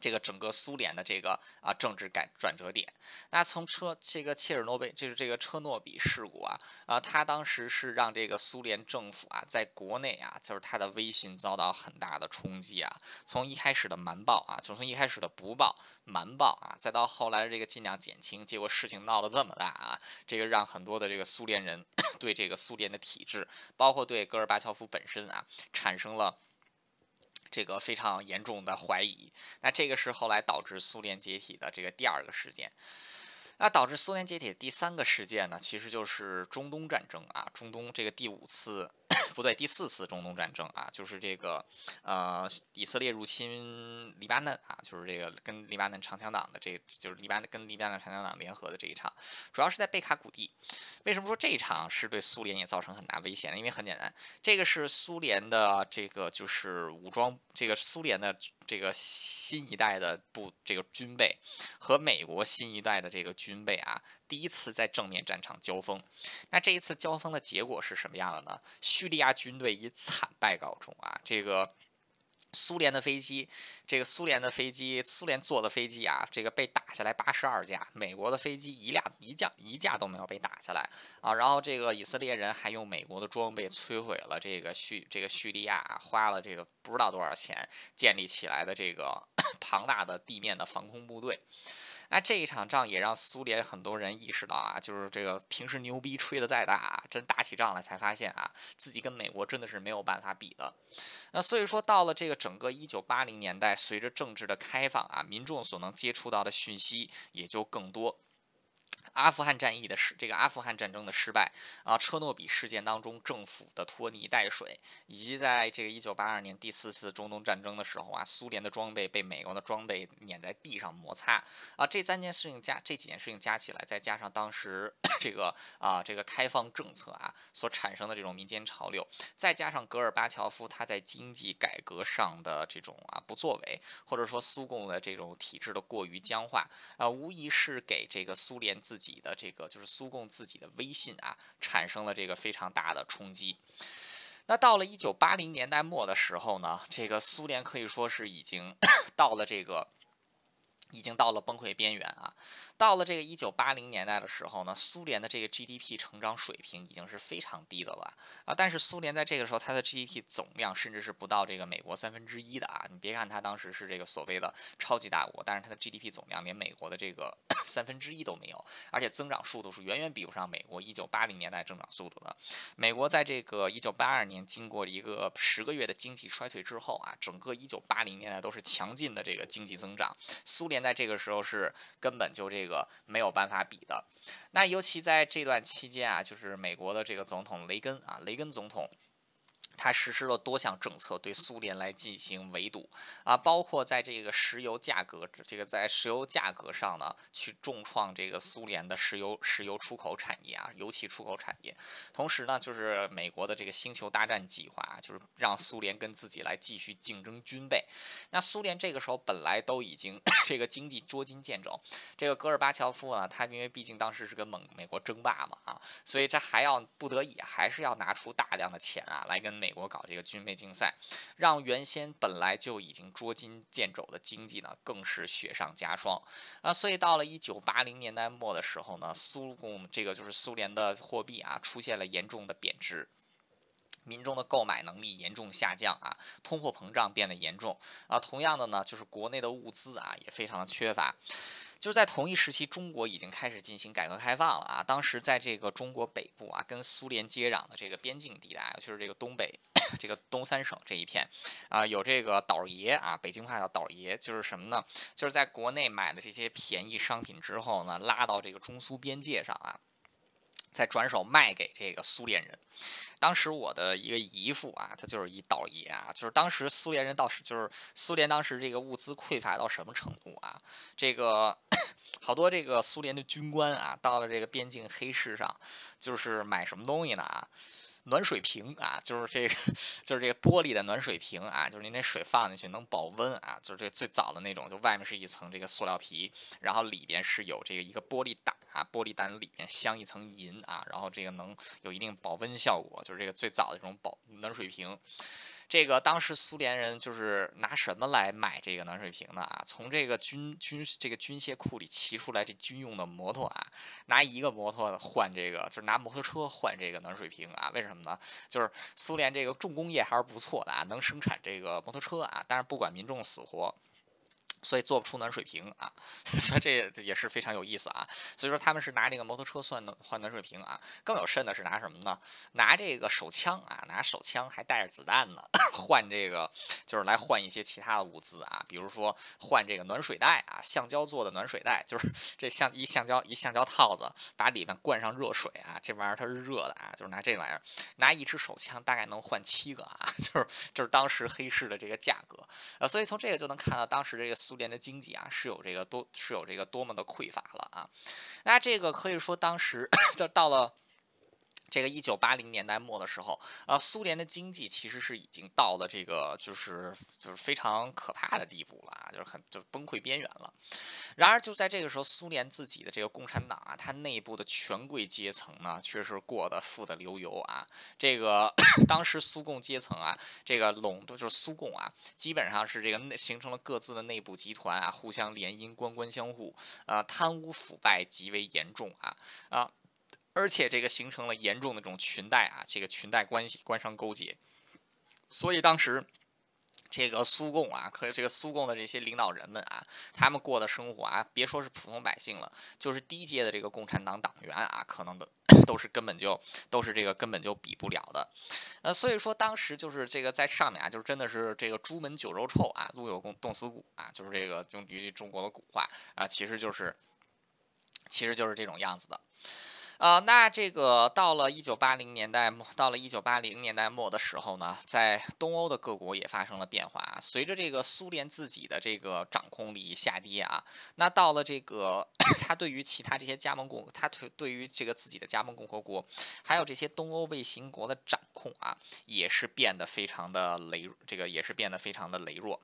这个整个苏联的这个啊政治改转折点，那从车这个切尔诺贝就是这个车诺比事故啊啊，他当时是让这个苏联政府啊在国内啊，就是他的威信遭到很大的冲击啊。从一开始的瞒报啊，就从一开始的不报瞒报啊，再到后来的这个尽量减轻，结果事情闹得这么大啊，这个让很多的这个苏联人 对这个苏联的体制，包括对戈尔巴乔夫本身啊，产生了。这个非常严重的怀疑，那这个是后来导致苏联解体的这个第二个事件。那导致苏联解体的第三个事件呢，其实就是中东战争啊，中东这个第五次不对，第四次中东战争啊，就是这个呃以色列入侵黎巴嫩啊，就是这个跟黎巴嫩长枪党的这，就是黎巴嫩跟黎巴嫩长枪党联合的这一场，主要是在贝卡谷地。为什么说这一场是对苏联也造成很大威胁呢？因为很简单，这个是苏联的这个就是武装，这个苏联的这个新一代的部这个军备和美国新一代的这个军备啊，第一次在正面战场交锋。那这一次交锋的结果是什么样的呢？叙利亚军队以惨败告终啊！这个。苏联的飞机，这个苏联的飞机，苏联做的飞机啊，这个被打下来八十二架，美国的飞机一辆一架一架都没有被打下来啊。然后这个以色列人还用美国的装备摧毁了这个叙这个叙利亚花了这个不知道多少钱建立起来的这个 庞大的地面的防空部队。那这一场仗也让苏联很多人意识到啊，就是这个平时牛逼吹的再大，真打起仗来才发现啊，自己跟美国真的是没有办法比的。那所以说，到了这个整个一九八零年代，随着政治的开放啊，民众所能接触到的讯息也就更多。阿富汗战役的失，这个阿富汗战争的失败啊，车诺比事件当中政府的拖泥带水，以及在这个一九八二年第四次中东战争的时候啊，苏联的装备被美国的装备碾在地上摩擦啊，这三件事情加这几件事情加起来，再加上当时 这个啊这个开放政策啊所产生的这种民间潮流，再加上戈尔巴乔夫他在经济改革上的这种啊不作为，或者说苏共的这种体制的过于僵化啊，无疑是给这个苏联自己的这个就是苏共自己的威信啊，产生了这个非常大的冲击。那到了一九八零年代末的时候呢，这个苏联可以说是已经 到了这个已经到了崩溃边缘啊！到了这个一九八零年代的时候呢，苏联的这个 GDP 成长水平已经是非常低的了啊！但是苏联在这个时候，它的 GDP 总量甚至是不到这个美国三分之一的啊！你别看它当时是这个所谓的超级大国，但是它的 GDP 总量连美国的这个 三分之一都没有，而且增长速度是远远比不上美国一九八零年代增长速度的。美国在这个一九八二年经过一个十个月的经济衰退之后啊，整个一九八零年代都是强劲的这个经济增长，苏联。在这个时候是根本就这个个没有办法比的，那尤其在这段期间啊，就是美国的这个总统雷根啊，雷根总统。他实施了多项政策，对苏联来进行围堵啊，包括在这个石油价格，这个在石油价格上呢，去重创这个苏联的石油石油出口产业啊，油气出口产业。同时呢，就是美国的这个星球大战计划，就是让苏联跟自己来继续竞争军备。那苏联这个时候本来都已经 这个经济捉襟见肘，这个戈尔巴乔夫呢，他因为毕竟当时是跟美美国争霸嘛啊，所以这还要不得已还是要拿出大量的钱啊，来跟美。美国搞这个军备竞赛，让原先本来就已经捉襟见肘的经济呢，更是雪上加霜啊！所以到了一九八零年代末的时候呢，苏共这个就是苏联的货币啊，出现了严重的贬值，民众的购买能力严重下降啊，通货膨胀变得严重啊。同样的呢，就是国内的物资啊，也非常的缺乏。就是在同一时期，中国已经开始进行改革开放了啊！当时在这个中国北部啊，跟苏联接壤的这个边境地带，就是这个东北 这个东三省这一片啊，有这个倒爷啊，北京话叫倒爷，就是什么呢？就是在国内买的这些便宜商品之后呢，拉到这个中苏边界上啊。再转手卖给这个苏联人。当时我的一个姨父啊，他就是一倒爷啊，就是当时苏联人倒是就是苏联当时这个物资匮乏到什么程度啊？这个 好多这个苏联的军官啊，到了这个边境黑市上，就是买什么东西呢啊？暖水瓶啊，就是这个，就是这个玻璃的暖水瓶啊，就是您那水放进去能保温啊，就是这最早的那种，就外面是一层这个塑料皮，然后里边是有这个一个玻璃胆啊，玻璃胆里面镶一层银啊，然后这个能有一定保温效果，就是这个最早的这种保暖水瓶。这个当时苏联人就是拿什么来买这个暖水瓶呢？啊？从这个军军这个军械库里骑出来这军用的摩托啊，拿一个摩托换这个，就是拿摩托车换这个暖水瓶啊？为什么呢？就是苏联这个重工业还是不错的啊，能生产这个摩托车啊，但是不管民众死活。所以做不出暖水瓶啊，所以这也是非常有意思啊。所以说他们是拿这个摩托车算暖换暖水瓶啊。更有甚的是拿什么呢？拿这个手枪啊，拿手枪还带着子弹呢，换这个就是来换一些其他的物资啊，比如说换这个暖水袋啊，橡胶做的暖水袋，就是 这橡一橡胶一橡胶套子，把里面灌上热水啊，这玩意儿它是热的啊，就是拿这玩意儿，拿一支手枪大概能换七个啊，就是就是当时黑市的这个价格啊。所以从这个就能看到当时这个。苏联的经济啊，是有这个多是有这个多么的匮乏了啊！那这个可以说当时 就到了。这个一九八零年代末的时候，啊，苏联的经济其实是已经到了这个就是就是非常可怕的地步了啊，就是很就崩溃边缘了。然而就在这个时候，苏联自己的这个共产党啊，它内部的权贵阶层呢，却是过得富得流油啊。这个 当时苏共阶层啊，这个垄断就是苏共啊，基本上是这个形成了各自的内部集团啊，互相联姻，官官相护，啊，贪污腐败极为严重啊啊。而且这个形成了严重的这种裙带啊，这个裙带关系、官商勾结，所以当时这个苏共啊，和这个苏共的这些领导人们啊，他们过的生活啊，别说是普通百姓了，就是低阶的这个共产党党员啊，可能的 都是根本就都是这个根本就比不了的。呃，所以说当时就是这个在上面啊，就是真的是这个朱门酒肉臭啊，路有冻死骨啊，就是这个用于中国的古话啊，其实就是其实就是这种样子的。啊，那这个到了一九八零年代末，到了一九八零年代末的时候呢，在东欧的各国也发生了变化。随着这个苏联自己的这个掌控力下跌啊，那到了这个 他对于其他这些加盟共，他对对于这个自己的加盟共和国，还有这些东欧卫星国的掌控啊，也是变得非常的羸，这个也是变得非常的羸弱。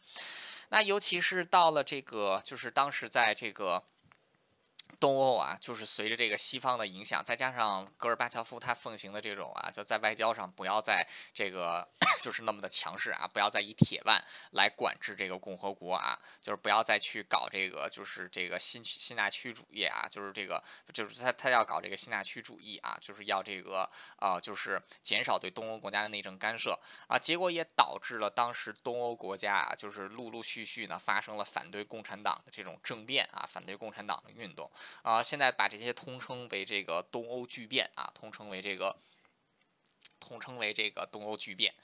那尤其是到了这个，就是当时在这个。东欧啊，就是随着这个西方的影响，再加上戈尔巴乔夫他奉行的这种啊，就在外交上不要再这个就是那么的强势啊，不要再以铁腕来管制这个共和国啊，就是不要再去搞这个就是这个新新纳区主义啊，就是这个就是他他要搞这个新纳区主义啊，就是要这个啊，就是减少对东欧国家的内政干涉啊，结果也导致了当时东欧国家啊，就是陆陆续续呢发生了反对共产党的这种政变啊，反对共产党的运动。啊，现在把这些通称为这个东欧巨变啊，通称为这个，统称为这个东欧巨变。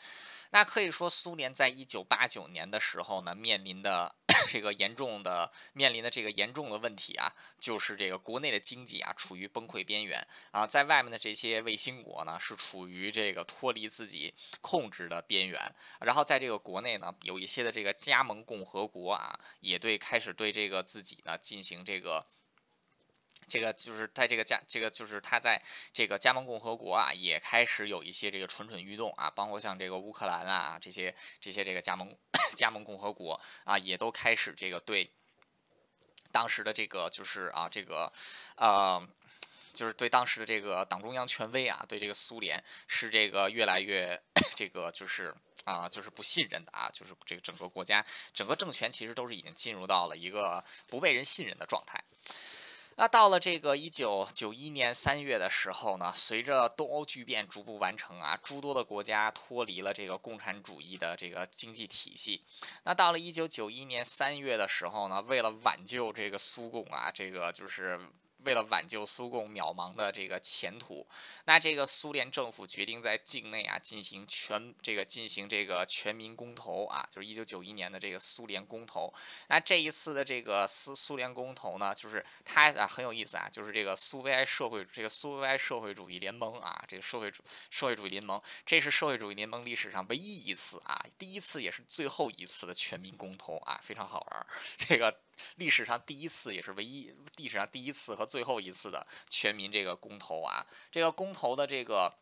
那可以说，苏联在一九八九年的时候呢，面临的 这个严重的面临的这个严重的问题啊，就是这个国内的经济啊处于崩溃边缘啊，在外面的这些卫星国呢是处于这个脱离自己控制的边缘，然后在这个国内呢，有一些的这个加盟共和国啊，也对开始对这个自己呢进行这个。这个就是在这个加，这个就是他在这个加盟共和国啊，也开始有一些这个蠢蠢欲动啊，包括像这个乌克兰啊这些这些这个加盟 加盟共和国啊，也都开始这个对当时的这个就是啊这个呃，就是对当时的这个党中央权威啊，对这个苏联是这个越来越这个就是啊就是不信任的啊，就是这个整个国家整个政权其实都是已经进入到了一个不被人信任的状态。那到了这个一九九一年三月的时候呢，随着东欧巨变逐步完成啊，诸多的国家脱离了这个共产主义的这个经济体系。那到了一九九一年三月的时候呢，为了挽救这个苏共啊，这个就是。为了挽救苏共渺茫的这个前途，那这个苏联政府决定在境内啊进行全这个进行这个全民公投啊，就是一九九一年的这个苏联公投。那这一次的这个苏苏联公投呢，就是它啊很有意思啊，就是这个苏维埃社会这个苏维埃社会主义联盟啊，这个社会主社会主义联盟，这是社会主义联盟历史上唯一一次啊，第一次也是最后一次的全民公投啊，非常好玩儿，这个。历史上第一次，也是唯一历史上第一次和最后一次的全民这个公投啊，这个公投的这个。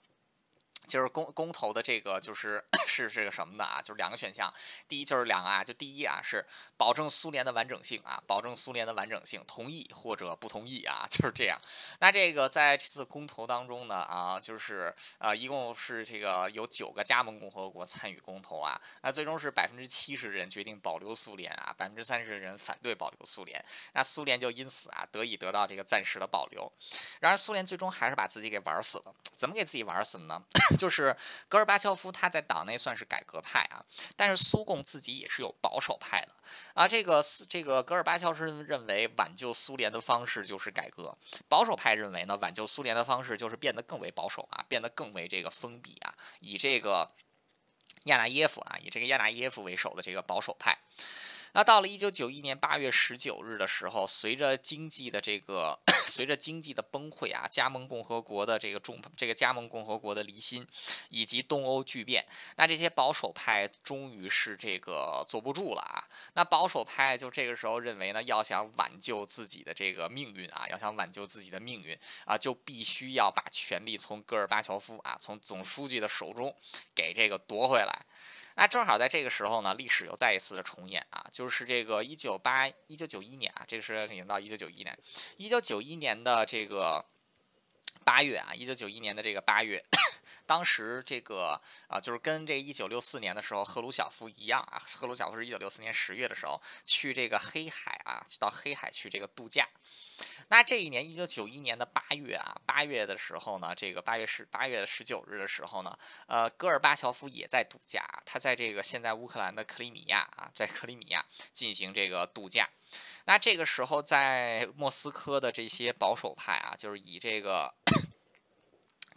就是公公投的这个就是 是这个什么的啊？就是两个选项，第一就是两个啊，就第一啊是保证苏联的完整性啊，保证苏联的完整性，同意或者不同意啊，就是这样。那这个在这次公投当中呢啊，就是呃一共是这个有九个加盟共和国参与公投啊，那最终是百分之七十的人决定保留苏联啊，百分之三十的人反对保留苏联，那苏联就因此啊得以得到这个暂时的保留。然而苏联最终还是把自己给玩死了，怎么给自己玩死了呢？就是戈尔巴乔夫他在党内算是改革派啊，但是苏共自己也是有保守派的啊。这个这个戈尔巴乔夫认为挽救苏联的方式就是改革，保守派认为呢挽救苏联的方式就是变得更为保守啊，变得更为这个封闭啊，以这个亚纳耶夫啊，以这个亚纳耶夫为首的这个保守派。那到了一九九一年八月十九日的时候，随着经济的这个，随着经济的崩溃啊，加盟共和国的这个中，这个加盟共和国的离心，以及东欧巨变，那这些保守派终于是这个坐不住了啊。那保守派就这个时候认为呢，要想挽救自己的这个命运啊，要想挽救自己的命运啊，就必须要把权力从戈尔巴乔夫啊，从总书记的手中给这个夺回来。那正好在这个时候呢，历史又再一次的重演啊，就是这个一九八一九九一年啊，这个是已经到一九九一年，一九九一年的这个八月啊，一九九一年的这个八月，当时这个啊，就是跟这一九六四年的时候赫鲁晓夫一样啊，赫鲁晓夫是一九六四年十月的时候去这个黑海啊，去到黑海去这个度假。那这一年，一九九一年的八月啊，八月的时候呢，这个八月十八月十九日的时候呢，呃，戈尔巴乔夫也在度假，他在这个现在乌克兰的克里米亚啊，在克里米亚进行这个度假。那这个时候，在莫斯科的这些保守派啊，就是以这个。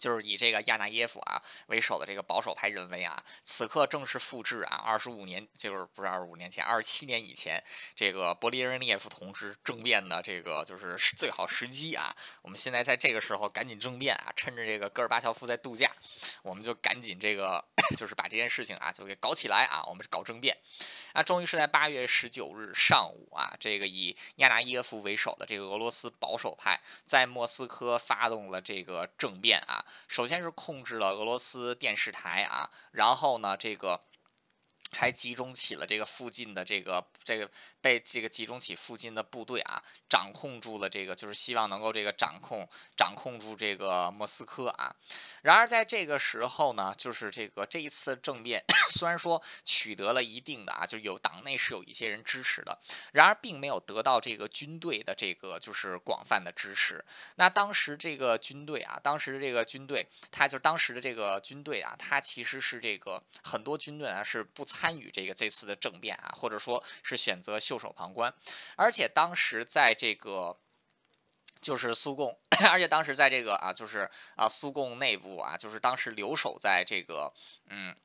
就是以这个亚纳耶夫啊为首的这个保守派认为啊，此刻正是复制啊二十五年，就是不是二十五年前，二十七年以前这个勃列日涅夫同志政变的这个就是最好时机啊。我们现在在这个时候赶紧政变啊，趁着这个戈尔巴乔夫在度假，我们就赶紧这个 就是把这件事情啊就给搞起来啊，我们搞政变。啊终于是在八月十九日上午啊，这个以亚纳耶夫为首的这个俄罗斯保守派在莫斯科发动了这个政变啊。首先是控制了俄罗斯电视台啊，然后呢，这个还集中起了这个附近的这个这个被这个集中起附近的部队啊，掌控住了这个，就是希望能够这个掌控掌控住这个莫斯科啊。然而在这个时候呢，就是这个这一次政变，虽然说取得了一定的啊，就有党内是有一些人支持的，然而并没有得到这个军队的这个就是广泛的支持。那当时这个军队啊，当时这个军队，他就当时的这个军队啊，他其实是这个很多军队啊是不参。参与这个这次的政变啊，或者说是选择袖手旁观，而且当时在这个就是苏共，而且当时在这个啊，就是啊苏共内部啊，就是当时留守在这个嗯。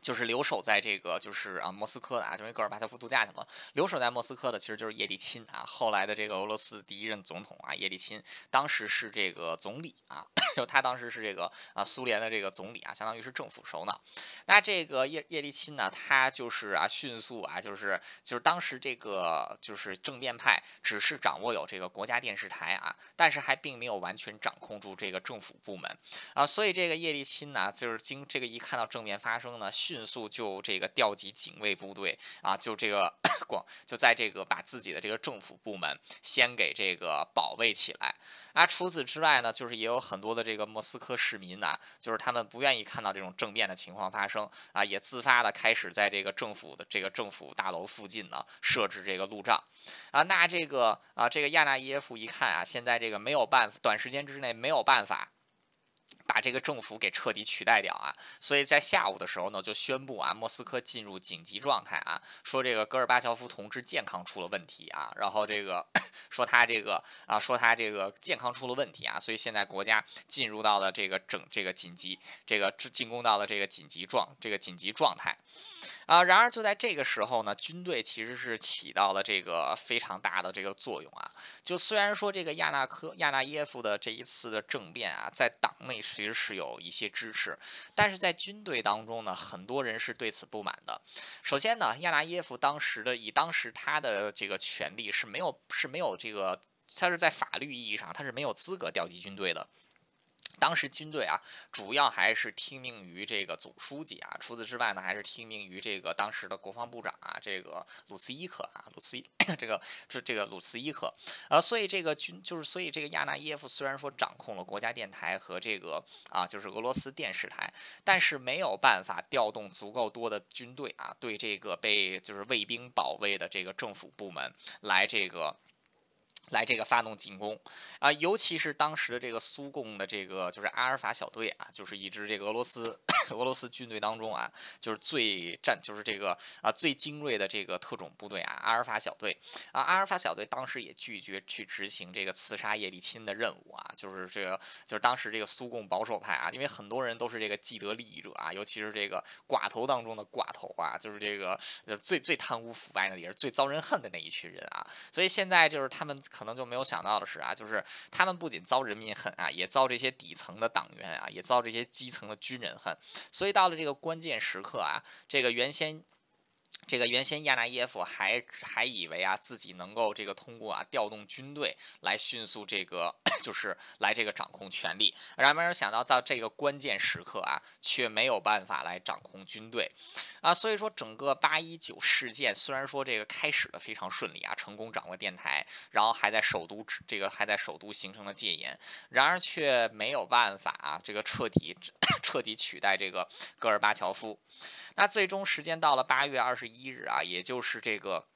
就是留守在这个就是啊莫斯科的啊，因为戈尔巴乔夫度假去了。留守在莫斯科的其实就是叶利钦啊，后来的这个俄罗斯第一任总统啊，叶利钦当时是这个总理啊，就他当时是这个啊苏联的这个总理啊，相当于是政府首脑。那这个叶叶利钦呢，他就是啊迅速啊，就是就是当时这个就是政变派只是掌握有这个国家电视台啊，但是还并没有完全掌控住这个政府部门啊，所以这个叶利钦呢，就是经这个一看到政变发生呢。迅速就这个调集警卫部队啊，就这个 广就在这个把自己的这个政府部门先给这个保卫起来啊。除此之外呢，就是也有很多的这个莫斯科市民呢，就是他们不愿意看到这种政变的情况发生啊，也自发的开始在这个政府的这个政府大楼附近呢设置这个路障啊。那这个啊，这个亚纳耶夫一看啊，现在这个没有办法，短时间之内没有办法。把这个政府给彻底取代掉啊！所以在下午的时候呢，就宣布啊，莫斯科进入紧急状态啊，说这个戈尔巴乔夫同志健康出了问题啊，然后这个 说他这个啊，说他这个健康出了问题啊，所以现在国家进入到了这个整这个紧急这个进攻到了这个紧急状这个紧急状态。啊，然而就在这个时候呢，军队其实是起到了这个非常大的这个作用啊。就虽然说这个亚纳科亚纳耶夫的这一次的政变啊，在党内其实是有一些支持，但是在军队当中呢，很多人是对此不满的。首先呢，亚纳耶夫当时的以当时他的这个权力是没有是没有这个，他是在法律意义上他是没有资格调集军队的。当时军队啊，主要还是听命于这个总书记啊。除此之外呢，还是听命于这个当时的国防部长啊，这个鲁斯伊克啊，鲁斯 这个这这个鲁斯伊克。呃，所以这个军就是所以这个亚纳耶夫虽然说掌控了国家电台和这个啊，就是俄罗斯电视台，但是没有办法调动足够多的军队啊，对这个被就是卫兵保卫的这个政府部门来这个。来这个发动进攻啊，尤其是当时的这个苏共的这个就是阿尔法小队啊，就是一支这个俄罗斯 俄罗斯军队当中啊，就是最战就是这个啊最精锐的这个特种部队啊，阿尔法小队啊，阿尔法小队当时也拒绝去执行这个刺杀叶利钦的任务啊，就是这个就是当时这个苏共保守派啊，因为很多人都是这个既得利益者啊，尤其是这个寡头当中的寡头啊，就是这个就是最最贪污腐败的也是最遭人恨的那一群人啊，所以现在就是他们。可能就没有想到的是啊，就是他们不仅遭人民恨啊，也遭这些底层的党员啊，也遭这些基层的军人恨。所以到了这个关键时刻啊，这个原先。这个原先亚纳耶夫还还以为啊自己能够这个通过啊调动军队来迅速这个 就是来这个掌控权力，然而没有想到在这个关键时刻啊却没有办法来掌控军队啊，所以说整个八一九事件虽然说这个开始的非常顺利啊，成功掌握电台，然后还在首都这个还在首都形成了戒严，然而却没有办法啊这个彻底 彻底取代这个戈尔巴乔夫。那最终时间到了八月二十一日啊，也就是这个。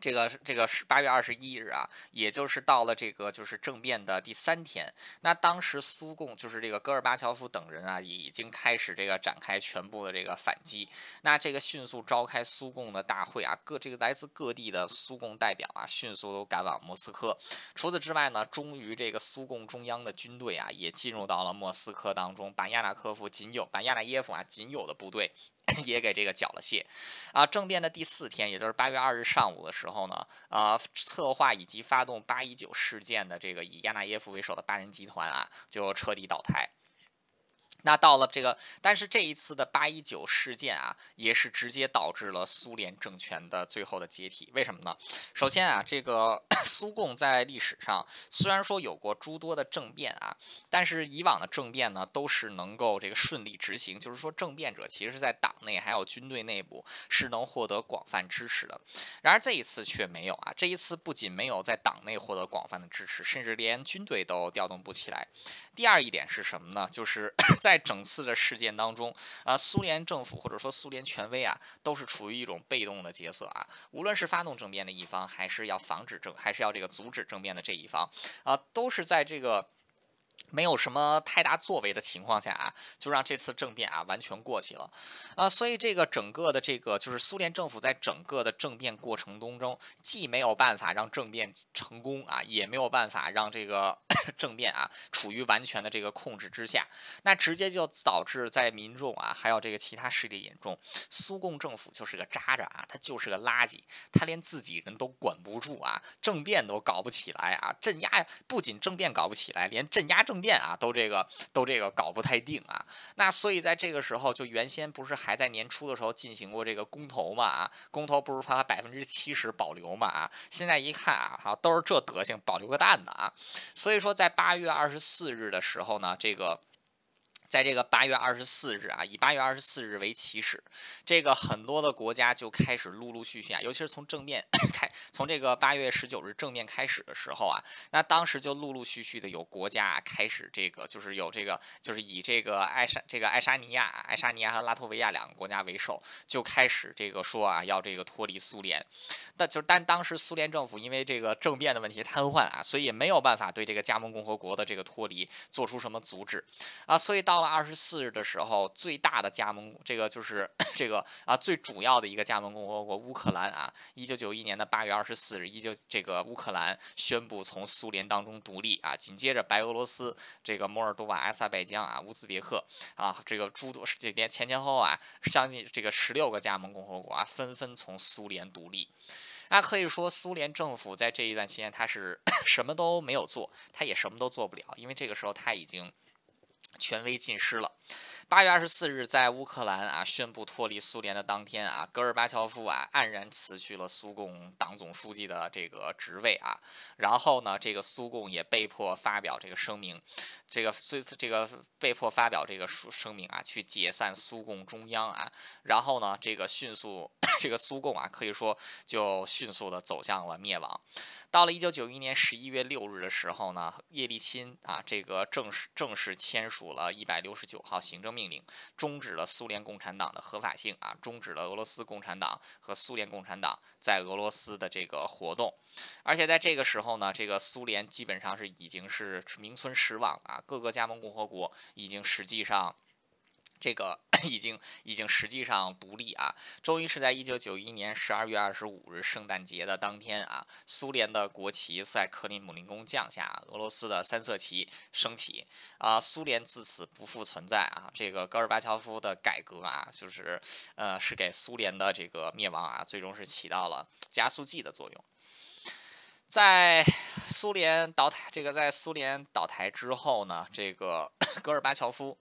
这个这个是八月二十一日啊，也就是到了这个就是政变的第三天。那当时苏共就是这个戈尔巴乔夫等人啊，已经开始这个展开全部的这个反击。那这个迅速召开苏共的大会啊，各这个来自各地的苏共代表啊，迅速都赶往莫斯科。除此之外呢，终于这个苏共中央的军队啊，也进入到了莫斯科当中，把亚纳科夫仅有把亚纳耶夫啊仅有的部队。也给这个缴了械，啊，政变的第四天，也就是八月二日上午的时候呢，啊，策划以及发动八一九事件的这个以亚纳耶夫为首的八人集团啊，就彻底倒台。那到了这个，但是这一次的八一九事件啊，也是直接导致了苏联政权的最后的解体。为什么呢？首先啊，这个 苏共在历史上虽然说有过诸多的政变啊，但是以往的政变呢，都是能够这个顺利执行，就是说政变者其实是在党内还有军队内部是能获得广泛支持的。然而这一次却没有啊，这一次不仅没有在党内获得广泛的支持，甚至连军队都调动不起来。第二一点是什么呢？就是 在在整次的事件当中啊，苏联政府或者说苏联权威啊，都是处于一种被动的角色啊。无论是发动政变的一方，还是要防止政，还是要这个阻止政变的这一方啊，都是在这个。没有什么太大作为的情况下啊，就让这次政变啊完全过去了，啊，所以这个整个的这个就是苏联政府在整个的政变过程当中，既没有办法让政变成功啊，也没有办法让这个 政变啊处于完全的这个控制之下，那直接就导致在民众啊还有这个其他势力眼中，苏共政府就是个渣渣啊，他就是个垃圾，他连自己人都管不住啊，政变都搞不起来啊，镇压不仅政变搞不起来，连镇压政变啊，都这个都这个搞不太定啊。那所以在这个时候，就原先不是还在年初的时候进行过这个公投嘛？啊，公投不是说百分之七十保留嘛？啊，现在一看啊，哈，都是这德行，保留个蛋呢啊。所以说，在八月二十四日的时候呢，这个。在这个八月二十四日啊，以八月二十四日为起始，这个很多的国家就开始陆陆续续啊，尤其是从正面 开，从这个八月十九日正面开始的时候啊，那当时就陆陆续续的有国家开始这个，就是有这个，就是以这个爱沙这个爱沙尼亚、爱沙尼亚和拉脱维亚两个国家为首，就开始这个说啊，要这个脱离苏联。但就是但当时苏联政府因为这个政变的问题瘫痪啊，所以也没有办法对这个加盟共和国的这个脱离做出什么阻止啊，所以到。到了二十四日的时候，最大的加盟这个就是 这个啊，最主要的一个加盟共和国乌克兰啊，一九九一年的八月二十四日，一九这个乌克兰宣布从苏联当中独立啊，紧接着白俄罗斯、这个摩尔多瓦、阿塞拜疆啊、乌兹别克啊，这个诸多这连前前后后啊，将近这个十六个加盟共和国啊，纷纷从苏联独立。那可以说，苏联政府在这一段期间，他是 什么都没有做，他也什么都做不了，因为这个时候他已经。权威尽失了。八月二十四日，在乌克兰啊宣布脱离苏联的当天啊，戈尔巴乔夫啊黯然辞去了苏共党总书记的这个职位啊。然后呢，这个苏共也被迫发表这个声明，这个这次这个被迫发表这个声声明啊，去解散苏共中央啊。然后呢，这个迅速这个苏共啊，可以说就迅速的走向了灭亡。到了一九九一年十一月六日的时候呢，叶利钦啊，这个正式正式签署了一百六十九号行政命命令，终止了苏联共产党的合法性啊，终止了俄罗斯共产党和苏联共产党在俄罗斯的这个活动。而且在这个时候呢，这个苏联基本上是已经是名存实亡啊，各个加盟共和国已经实际上。这个 已经已经实际上独立啊，终于是在一九九一年十二月二十五日圣诞节的当天啊，苏联的国旗在克里姆林宫降下，俄罗斯的三色旗升起啊，苏联自此不复存在啊。这个戈尔巴乔夫的改革啊，就是呃，是给苏联的这个灭亡啊，最终是起到了加速剂的作用。在苏联倒台，这个在苏联倒台之后呢，这个 戈尔巴乔夫。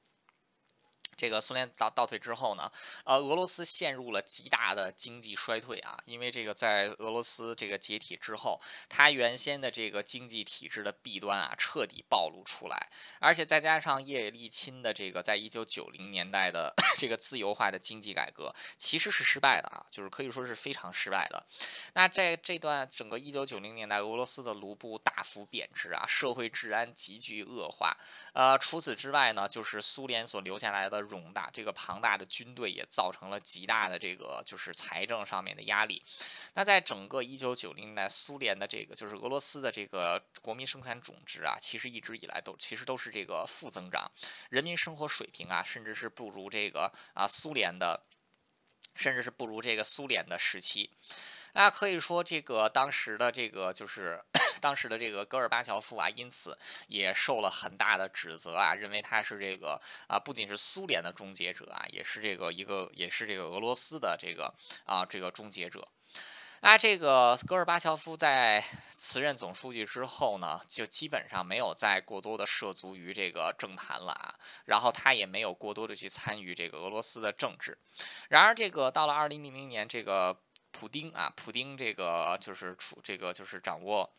这个苏联倒倒退之后呢，呃，俄罗斯陷入了极大的经济衰退啊，因为这个在俄罗斯这个解体之后，它原先的这个经济体制的弊端啊彻底暴露出来，而且再加上叶利钦的这个在一九九零年代的 这个自由化的经济改革，其实是失败的啊，就是可以说是非常失败的。那在这段整个一九九零年代，俄罗斯的卢布大幅贬值啊，社会治安急剧恶化，呃，除此之外呢，就是苏联所留下来的。容大这个庞大的军队也造成了极大的这个就是财政上面的压力。那在整个一九九零年代，苏联的这个就是俄罗斯的这个国民生产总值啊，其实一直以来都其实都是这个负增长，人民生活水平啊，甚至是不如这个啊苏联的，甚至是不如这个苏联的时期。那可以说，这个当时的这个就是当时的这个戈尔巴乔夫啊，因此也受了很大的指责啊，认为他是这个啊，不仅是苏联的终结者啊，也是这个一个也是这个俄罗斯的这个啊这个终结者。那这个戈尔巴乔夫在辞任总书记之后呢，就基本上没有再过多的涉足于这个政坛了啊。然后他也没有过多的去参与这个俄罗斯的政治。然而，这个到了二零零零年，这个普丁啊，普丁这个就是出这个就是掌握。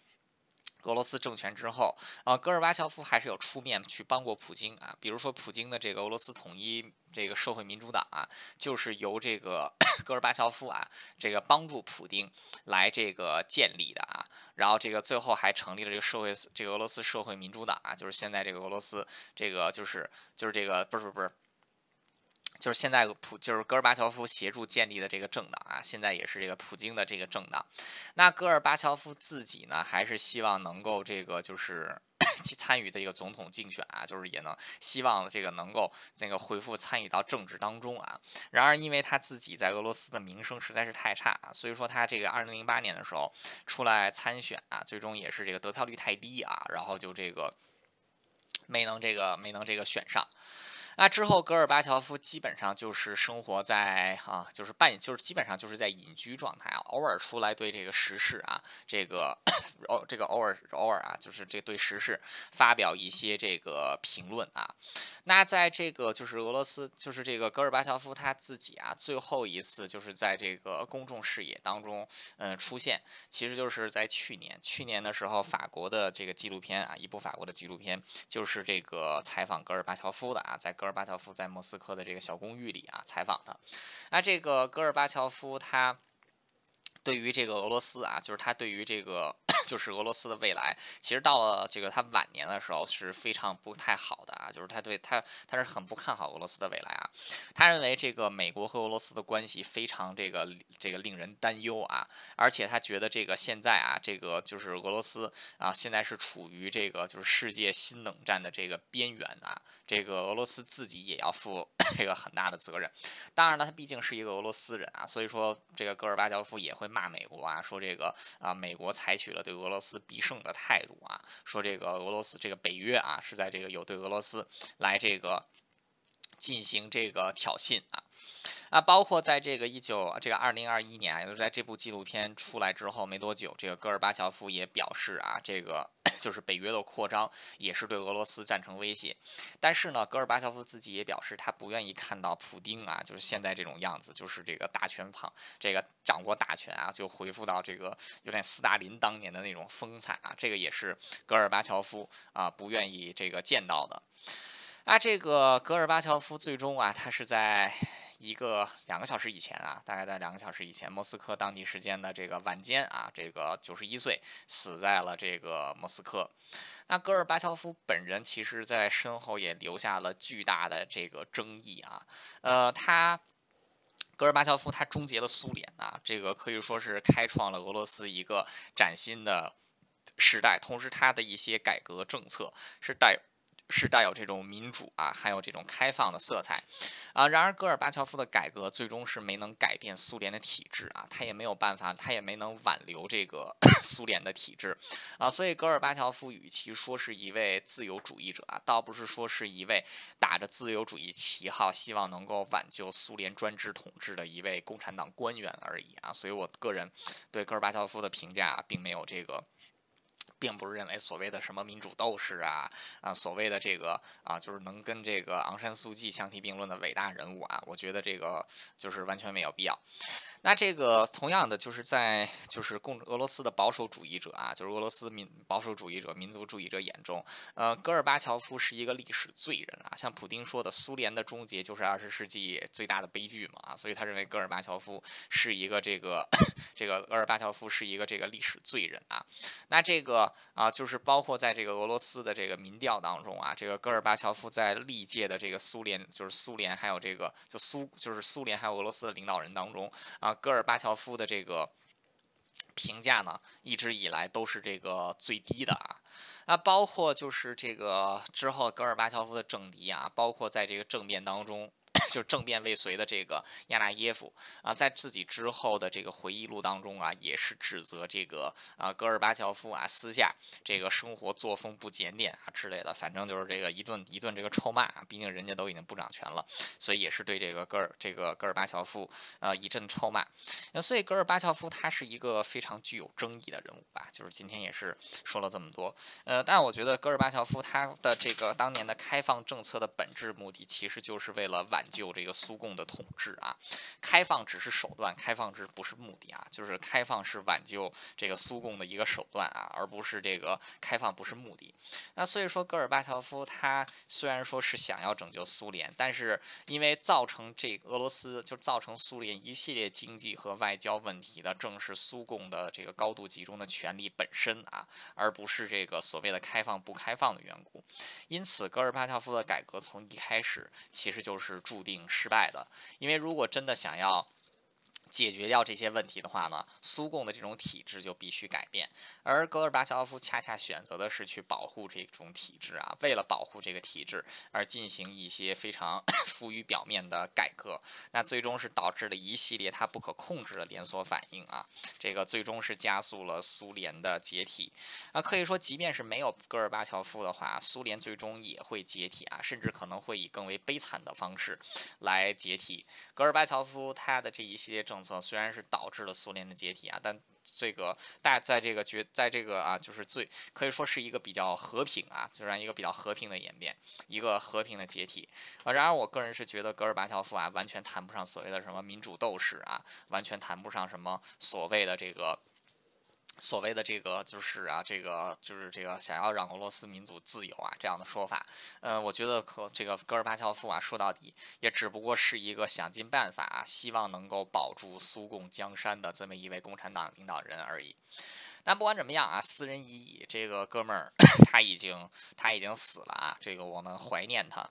俄罗斯政权之后，啊，戈尔巴乔夫还是有出面去帮过普京啊。比如说，普京的这个俄罗斯统一这个社会民主党啊，就是由这个 戈尔巴乔夫啊，这个帮助普京来这个建立的啊。然后这个最后还成立了这个社会这个俄罗斯社会民主党啊，就是现在这个俄罗斯这个就是就是这个不是不是。就是现在普就是戈尔巴乔夫协助建立的这个政党啊，现在也是这个普京的这个政党。那戈尔巴乔夫自己呢，还是希望能够这个就是 参与的一个总统竞选啊，就是也能希望这个能够那个恢复参与到政治当中啊。然而，因为他自己在俄罗斯的名声实在是太差，所以说他这个二零零八年的时候出来参选啊，最终也是这个得票率太低啊，然后就这个没能这个没能这个选上。那之后，戈尔巴乔夫基本上就是生活在啊，就是半，就是基本上就是在隐居状态啊，偶尔出来对这个时事啊，这个偶这个偶尔偶尔啊，就是这对时事发表一些这个评论啊。那在这个就是俄罗斯，就是这个戈尔巴乔夫他自己啊，最后一次就是在这个公众视野当中，嗯，出现，其实就是在去年，去年的时候，法国的这个纪录片啊，一部法国的纪录片，就是这个采访戈尔巴乔夫的啊，在戈尔。戈尔巴乔夫在莫斯科的这个小公寓里啊，采访他。那这个戈尔巴乔夫他。对于这个俄罗斯啊，就是他对于这个 就是俄罗斯的未来，其实到了这个他晚年的时候是非常不太好的啊，就是他对他他是很不看好俄罗斯的未来啊，他认为这个美国和俄罗斯的关系非常这个这个令人担忧啊，而且他觉得这个现在啊，这个就是俄罗斯啊，现在是处于这个就是世界新冷战的这个边缘啊，这个俄罗斯自己也要负 这个很大的责任。当然了，他毕竟是一个俄罗斯人啊，所以说这个戈尔巴乔夫也会。骂美国啊，说这个啊，美国采取了对俄罗斯必胜的态度啊，说这个俄罗斯这个北约啊，是在这个有对俄罗斯来这个进行这个挑衅啊。啊，包括在这个一九这个二零二一年，也就是在这部纪录片出来之后没多久，这个戈尔巴乔夫也表示啊，这个就是北约的扩张也是对俄罗斯造成威胁。但是呢，戈尔巴乔夫自己也表示，他不愿意看到普丁啊，就是现在这种样子，就是这个大权旁这个掌握大权啊，就恢复到这个有点斯大林当年的那种风采啊，这个也是戈尔巴乔夫啊不愿意这个见到的。啊，这个戈尔巴乔夫最终啊，他是在。一个两个小时以前啊，大概在两个小时以前，莫斯科当地时间的这个晚间啊，这个九十一岁死在了这个莫斯科。那戈尔巴乔夫本人其实在身后也留下了巨大的这个争议啊。呃，他戈尔巴乔夫他终结了苏联啊，这个可以说是开创了俄罗斯一个崭新的时代。同时，他的一些改革政策是带。是带有这种民主啊，还有这种开放的色彩啊。然而，戈尔巴乔夫的改革最终是没能改变苏联的体制啊，他也没有办法，他也没能挽留这个 苏联的体制啊。所以，戈尔巴乔夫与其说是一位自由主义者啊，倒不是说是一位打着自由主义旗号，希望能够挽救苏联专制统治的一位共产党官员而已啊。所以我个人对戈尔巴乔夫的评价并没有这个。并不是认为所谓的什么民主斗士啊啊，所谓的这个啊，就是能跟这个昂山素季相提并论的伟大人物啊，我觉得这个就是完全没有必要。那这个同样的，就是在就是共俄罗斯的保守主义者啊，就是俄罗斯民保守主义者、民族主义者眼中，呃，戈尔巴乔夫是一个历史罪人啊。像普丁说的，苏联的终结就是二十世纪最大的悲剧嘛啊，所以他认为戈尔巴乔夫是一个这个 这个戈尔巴乔夫是一个这个历史罪人啊。那这个啊，就是包括在这个俄罗斯的这个民调当中啊，这个戈尔巴乔夫在历届的这个苏联，就是苏联还有这个就苏就是苏联还有俄罗斯的领导人当中啊。戈尔巴乔夫的这个评价呢，一直以来都是这个最低的啊。那包括就是这个之后戈尔巴乔夫的政敌啊，包括在这个政变当中 就政变未遂的这个亚纳耶夫啊，在自己之后的这个回忆录当中啊，也是指责这个啊戈尔巴乔夫啊私下这个生活作风不检点啊之类的，反正就是这个一顿一顿这个臭骂啊，毕竟人家都已经不掌权了，所以也是对这个戈尔这个戈尔巴乔夫呃一阵臭骂。那所以戈尔巴乔夫他是一个非常具有争议的人物吧，就是今天也是说了这么多，呃，但我觉得戈尔巴乔夫他的这个当年的开放政策的本质目的，其实就是为了挽救这个苏共的统治啊。开放只是手段，开放之不是目的啊，就是开放是挽救这个苏共的一个手段啊，而不是这个开放不是目的。那所以说，戈尔巴乔夫他虽然说是想要拯救苏联，但是因为造成这俄罗斯就造成苏联一系列经济和外交问题的，正是苏共的这个高度集中的权力本身啊，而不是这个所谓的开放不开放的缘故。因此，戈尔巴乔夫的改革从一开始其实就是注定失败的，因为如果真的想要。解决掉这些问题的话呢，苏共的这种体制就必须改变，而戈尔巴乔夫恰恰选择的是去保护这种体制啊，为了保护这个体制而进行一些非常 浮于表面的改革，那最终是导致了一系列他不可控制的连锁反应啊，这个最终是加速了苏联的解体。啊，可以说即便是没有戈尔巴乔夫的话，苏联最终也会解体啊，甚至可能会以更为悲惨的方式来解体。戈尔巴乔夫他的这一系列政虽然是导致了苏联的解体啊，但这个大在这个决在这个啊，就是最可以说是一个比较和平啊，虽然一个比较和平的演变，一个和平的解体啊。然而，我个人是觉得戈尔巴乔夫啊，完全谈不上所谓的什么民主斗士啊，完全谈不上什么所谓的这个。所谓的这个就是啊，这个就是这个想要让俄罗斯民族自由啊这样的说法，呃，我觉得可这个戈尔巴乔夫啊说到底也只不过是一个想尽办法希望能够保住苏共江山的这么一位共产党领导人而已。但不管怎么样啊，斯人已矣，这个哥们儿 他已经他已经死了啊，这个我们怀念他。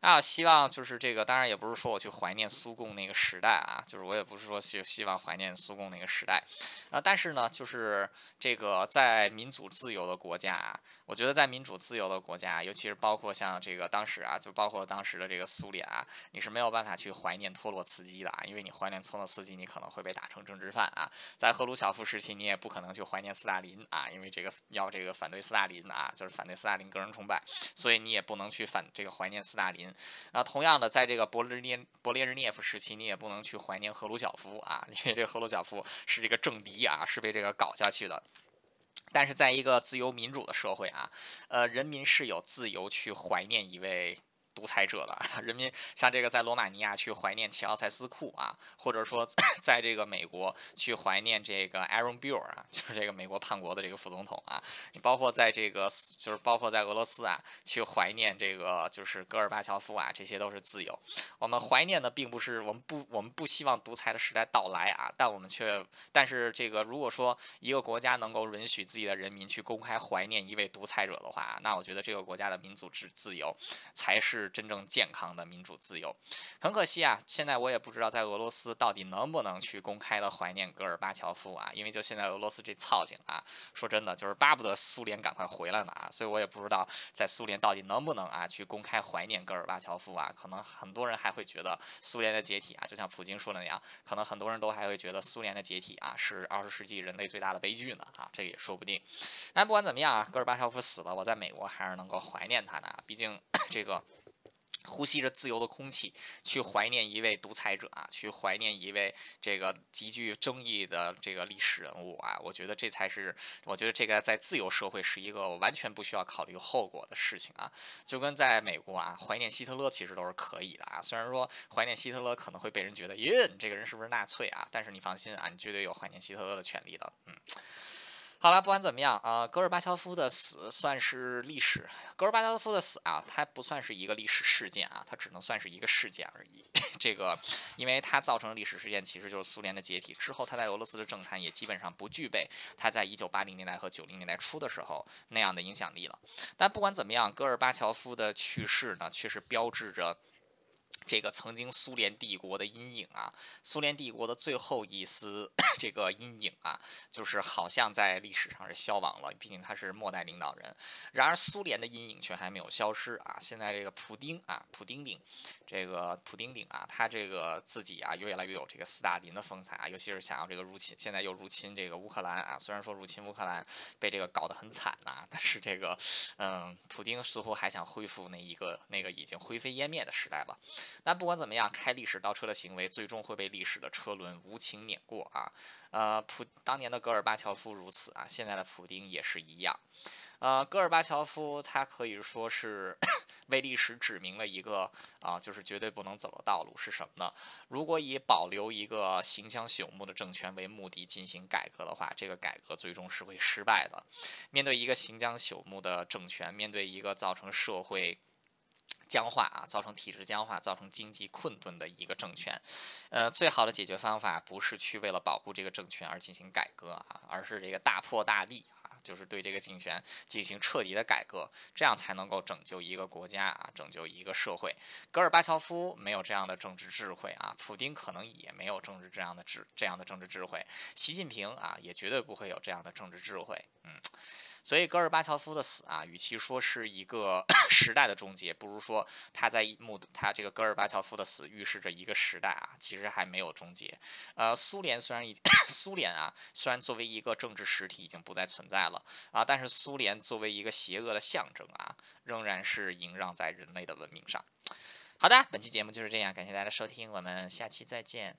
啊，希望就是这个，当然也不是说我去怀念苏共那个时代啊，就是我也不是说希希望怀念苏共那个时代，啊，但是呢，就是这个在民主自由的国家啊，我觉得在民主自由的国家，尤其是包括像这个当时啊，就包括当时的这个苏联啊，你是没有办法去怀念托洛茨基的啊，因为你怀念托洛茨基，你可能会被打成政治犯啊。在赫鲁晓夫时期，你也不可能去怀念斯大林啊，因为这个要这个反对斯大林啊，就是反对斯大林个人崇拜，所以你也不能去反这个怀念斯大林。然后，同样的，在这个勃列涅勃列日涅夫时期，你也不能去怀念赫鲁晓夫啊，因为这个赫鲁晓夫是这个政敌啊，是被这个搞下去的。但是，在一个自由民主的社会啊，呃，人民是有自由去怀念一位。独裁者的 人民，像这个在罗马尼亚去怀念齐奥塞斯库啊，或者说 在这个美国去怀念这个 Aaron Burr 啊，就是这个美国叛国的这个副总统啊。你包括在这个就是包括在俄罗斯啊，去怀念这个就是戈尔巴乔夫啊，这些都是自由。我们怀念的并不是我们不我们不希望独裁的时代到来啊，但我们却但是这个如果说一个国家能够允许自己的人民去公开怀念一位独裁者的话，那我觉得这个国家的民主制自由才是。真正健康的民主自由，很可惜啊！现在我也不知道在俄罗斯到底能不能去公开的怀念戈尔巴乔夫啊，因为就现在俄罗斯这操性啊，说真的就是巴不得苏联赶快回来呢啊！所以我也不知道在苏联到底能不能啊去公开怀念戈尔巴乔夫啊？可能很多人还会觉得苏联的解体啊，就像普京说的那样，可能很多人都还会觉得苏联的解体啊是二十世纪人类最大的悲剧呢啊！这也说不定。但不管怎么样啊，戈尔巴乔夫死了，我在美国还是能够怀念他的，毕竟 这个。呼吸着自由的空气，去怀念一位独裁者啊，去怀念一位这个极具争议的这个历史人物啊，我觉得这才是，我觉得这个在自由社会是一个完全不需要考虑后果的事情啊，就跟在美国啊，怀念希特勒其实都是可以的啊，虽然说怀念希特勒可能会被人觉得，耶，你这个人是不是纳粹啊？但是你放心啊，你绝对有怀念希特勒的权利的，嗯。好了，不管怎么样啊，戈尔巴乔夫的死算是历史。戈尔巴乔夫的死啊，它不算是一个历史事件啊，它只能算是一个事件而已。这个，因为它造成的历史事件其实就是苏联的解体之后，他在俄罗斯的政坛也基本上不具备他在一九八零年代和九零年代初的时候那样的影响力了。但不管怎么样，戈尔巴乔夫的去世呢，却是标志着。这个曾经苏联帝国的阴影啊，苏联帝国的最后一丝 这个阴影啊，就是好像在历史上是消亡了。毕竟他是末代领导人，然而苏联的阴影却还没有消失啊。现在这个普丁啊，普丁丁，这个普丁丁啊，他这个自己啊，越来越有这个斯大林的风采啊，尤其是想要这个入侵，现在又入侵这个乌克兰啊。虽然说入侵乌克兰被这个搞得很惨呐，但是这个嗯，普丁似乎还想恢复那一个那个已经灰飞烟灭的时代了。但不管怎么样，开历史倒车的行为最终会被历史的车轮无情碾过啊！呃，普当年的戈尔巴乔夫如此啊，现在的普丁也是一样。呃，戈尔巴乔夫他可以说是 为历史指明了一个啊，就是绝对不能走的道路是什么呢？如果以保留一个行将朽木的政权为目的进行改革的话，这个改革最终是会失败的。面对一个行将朽木的政权，面对一个造成社会。僵化啊，造成体制僵化，造成经济困顿的一个政权，呃，最好的解决方法不是去为了保护这个政权而进行改革啊，而是这个大破大立啊，就是对这个政权进行彻底的改革，这样才能够拯救一个国家啊，拯救一个社会。戈尔巴乔夫没有这样的政治智慧啊，普京可能也没有政治这样的智这样的政治智慧，习近平啊也绝对不会有这样的政治智慧，嗯。所以戈尔巴乔夫的死啊，与其说是一个 时代的终结，不如说他在目他这个戈尔巴乔夫的死预示着一个时代啊，其实还没有终结。呃，苏联虽然已经 苏联啊，虽然作为一个政治实体已经不再存在了啊，但是苏联作为一个邪恶的象征啊，仍然是萦绕在人类的文明上。好的，本期节目就是这样，感谢大家的收听，我们下期再见。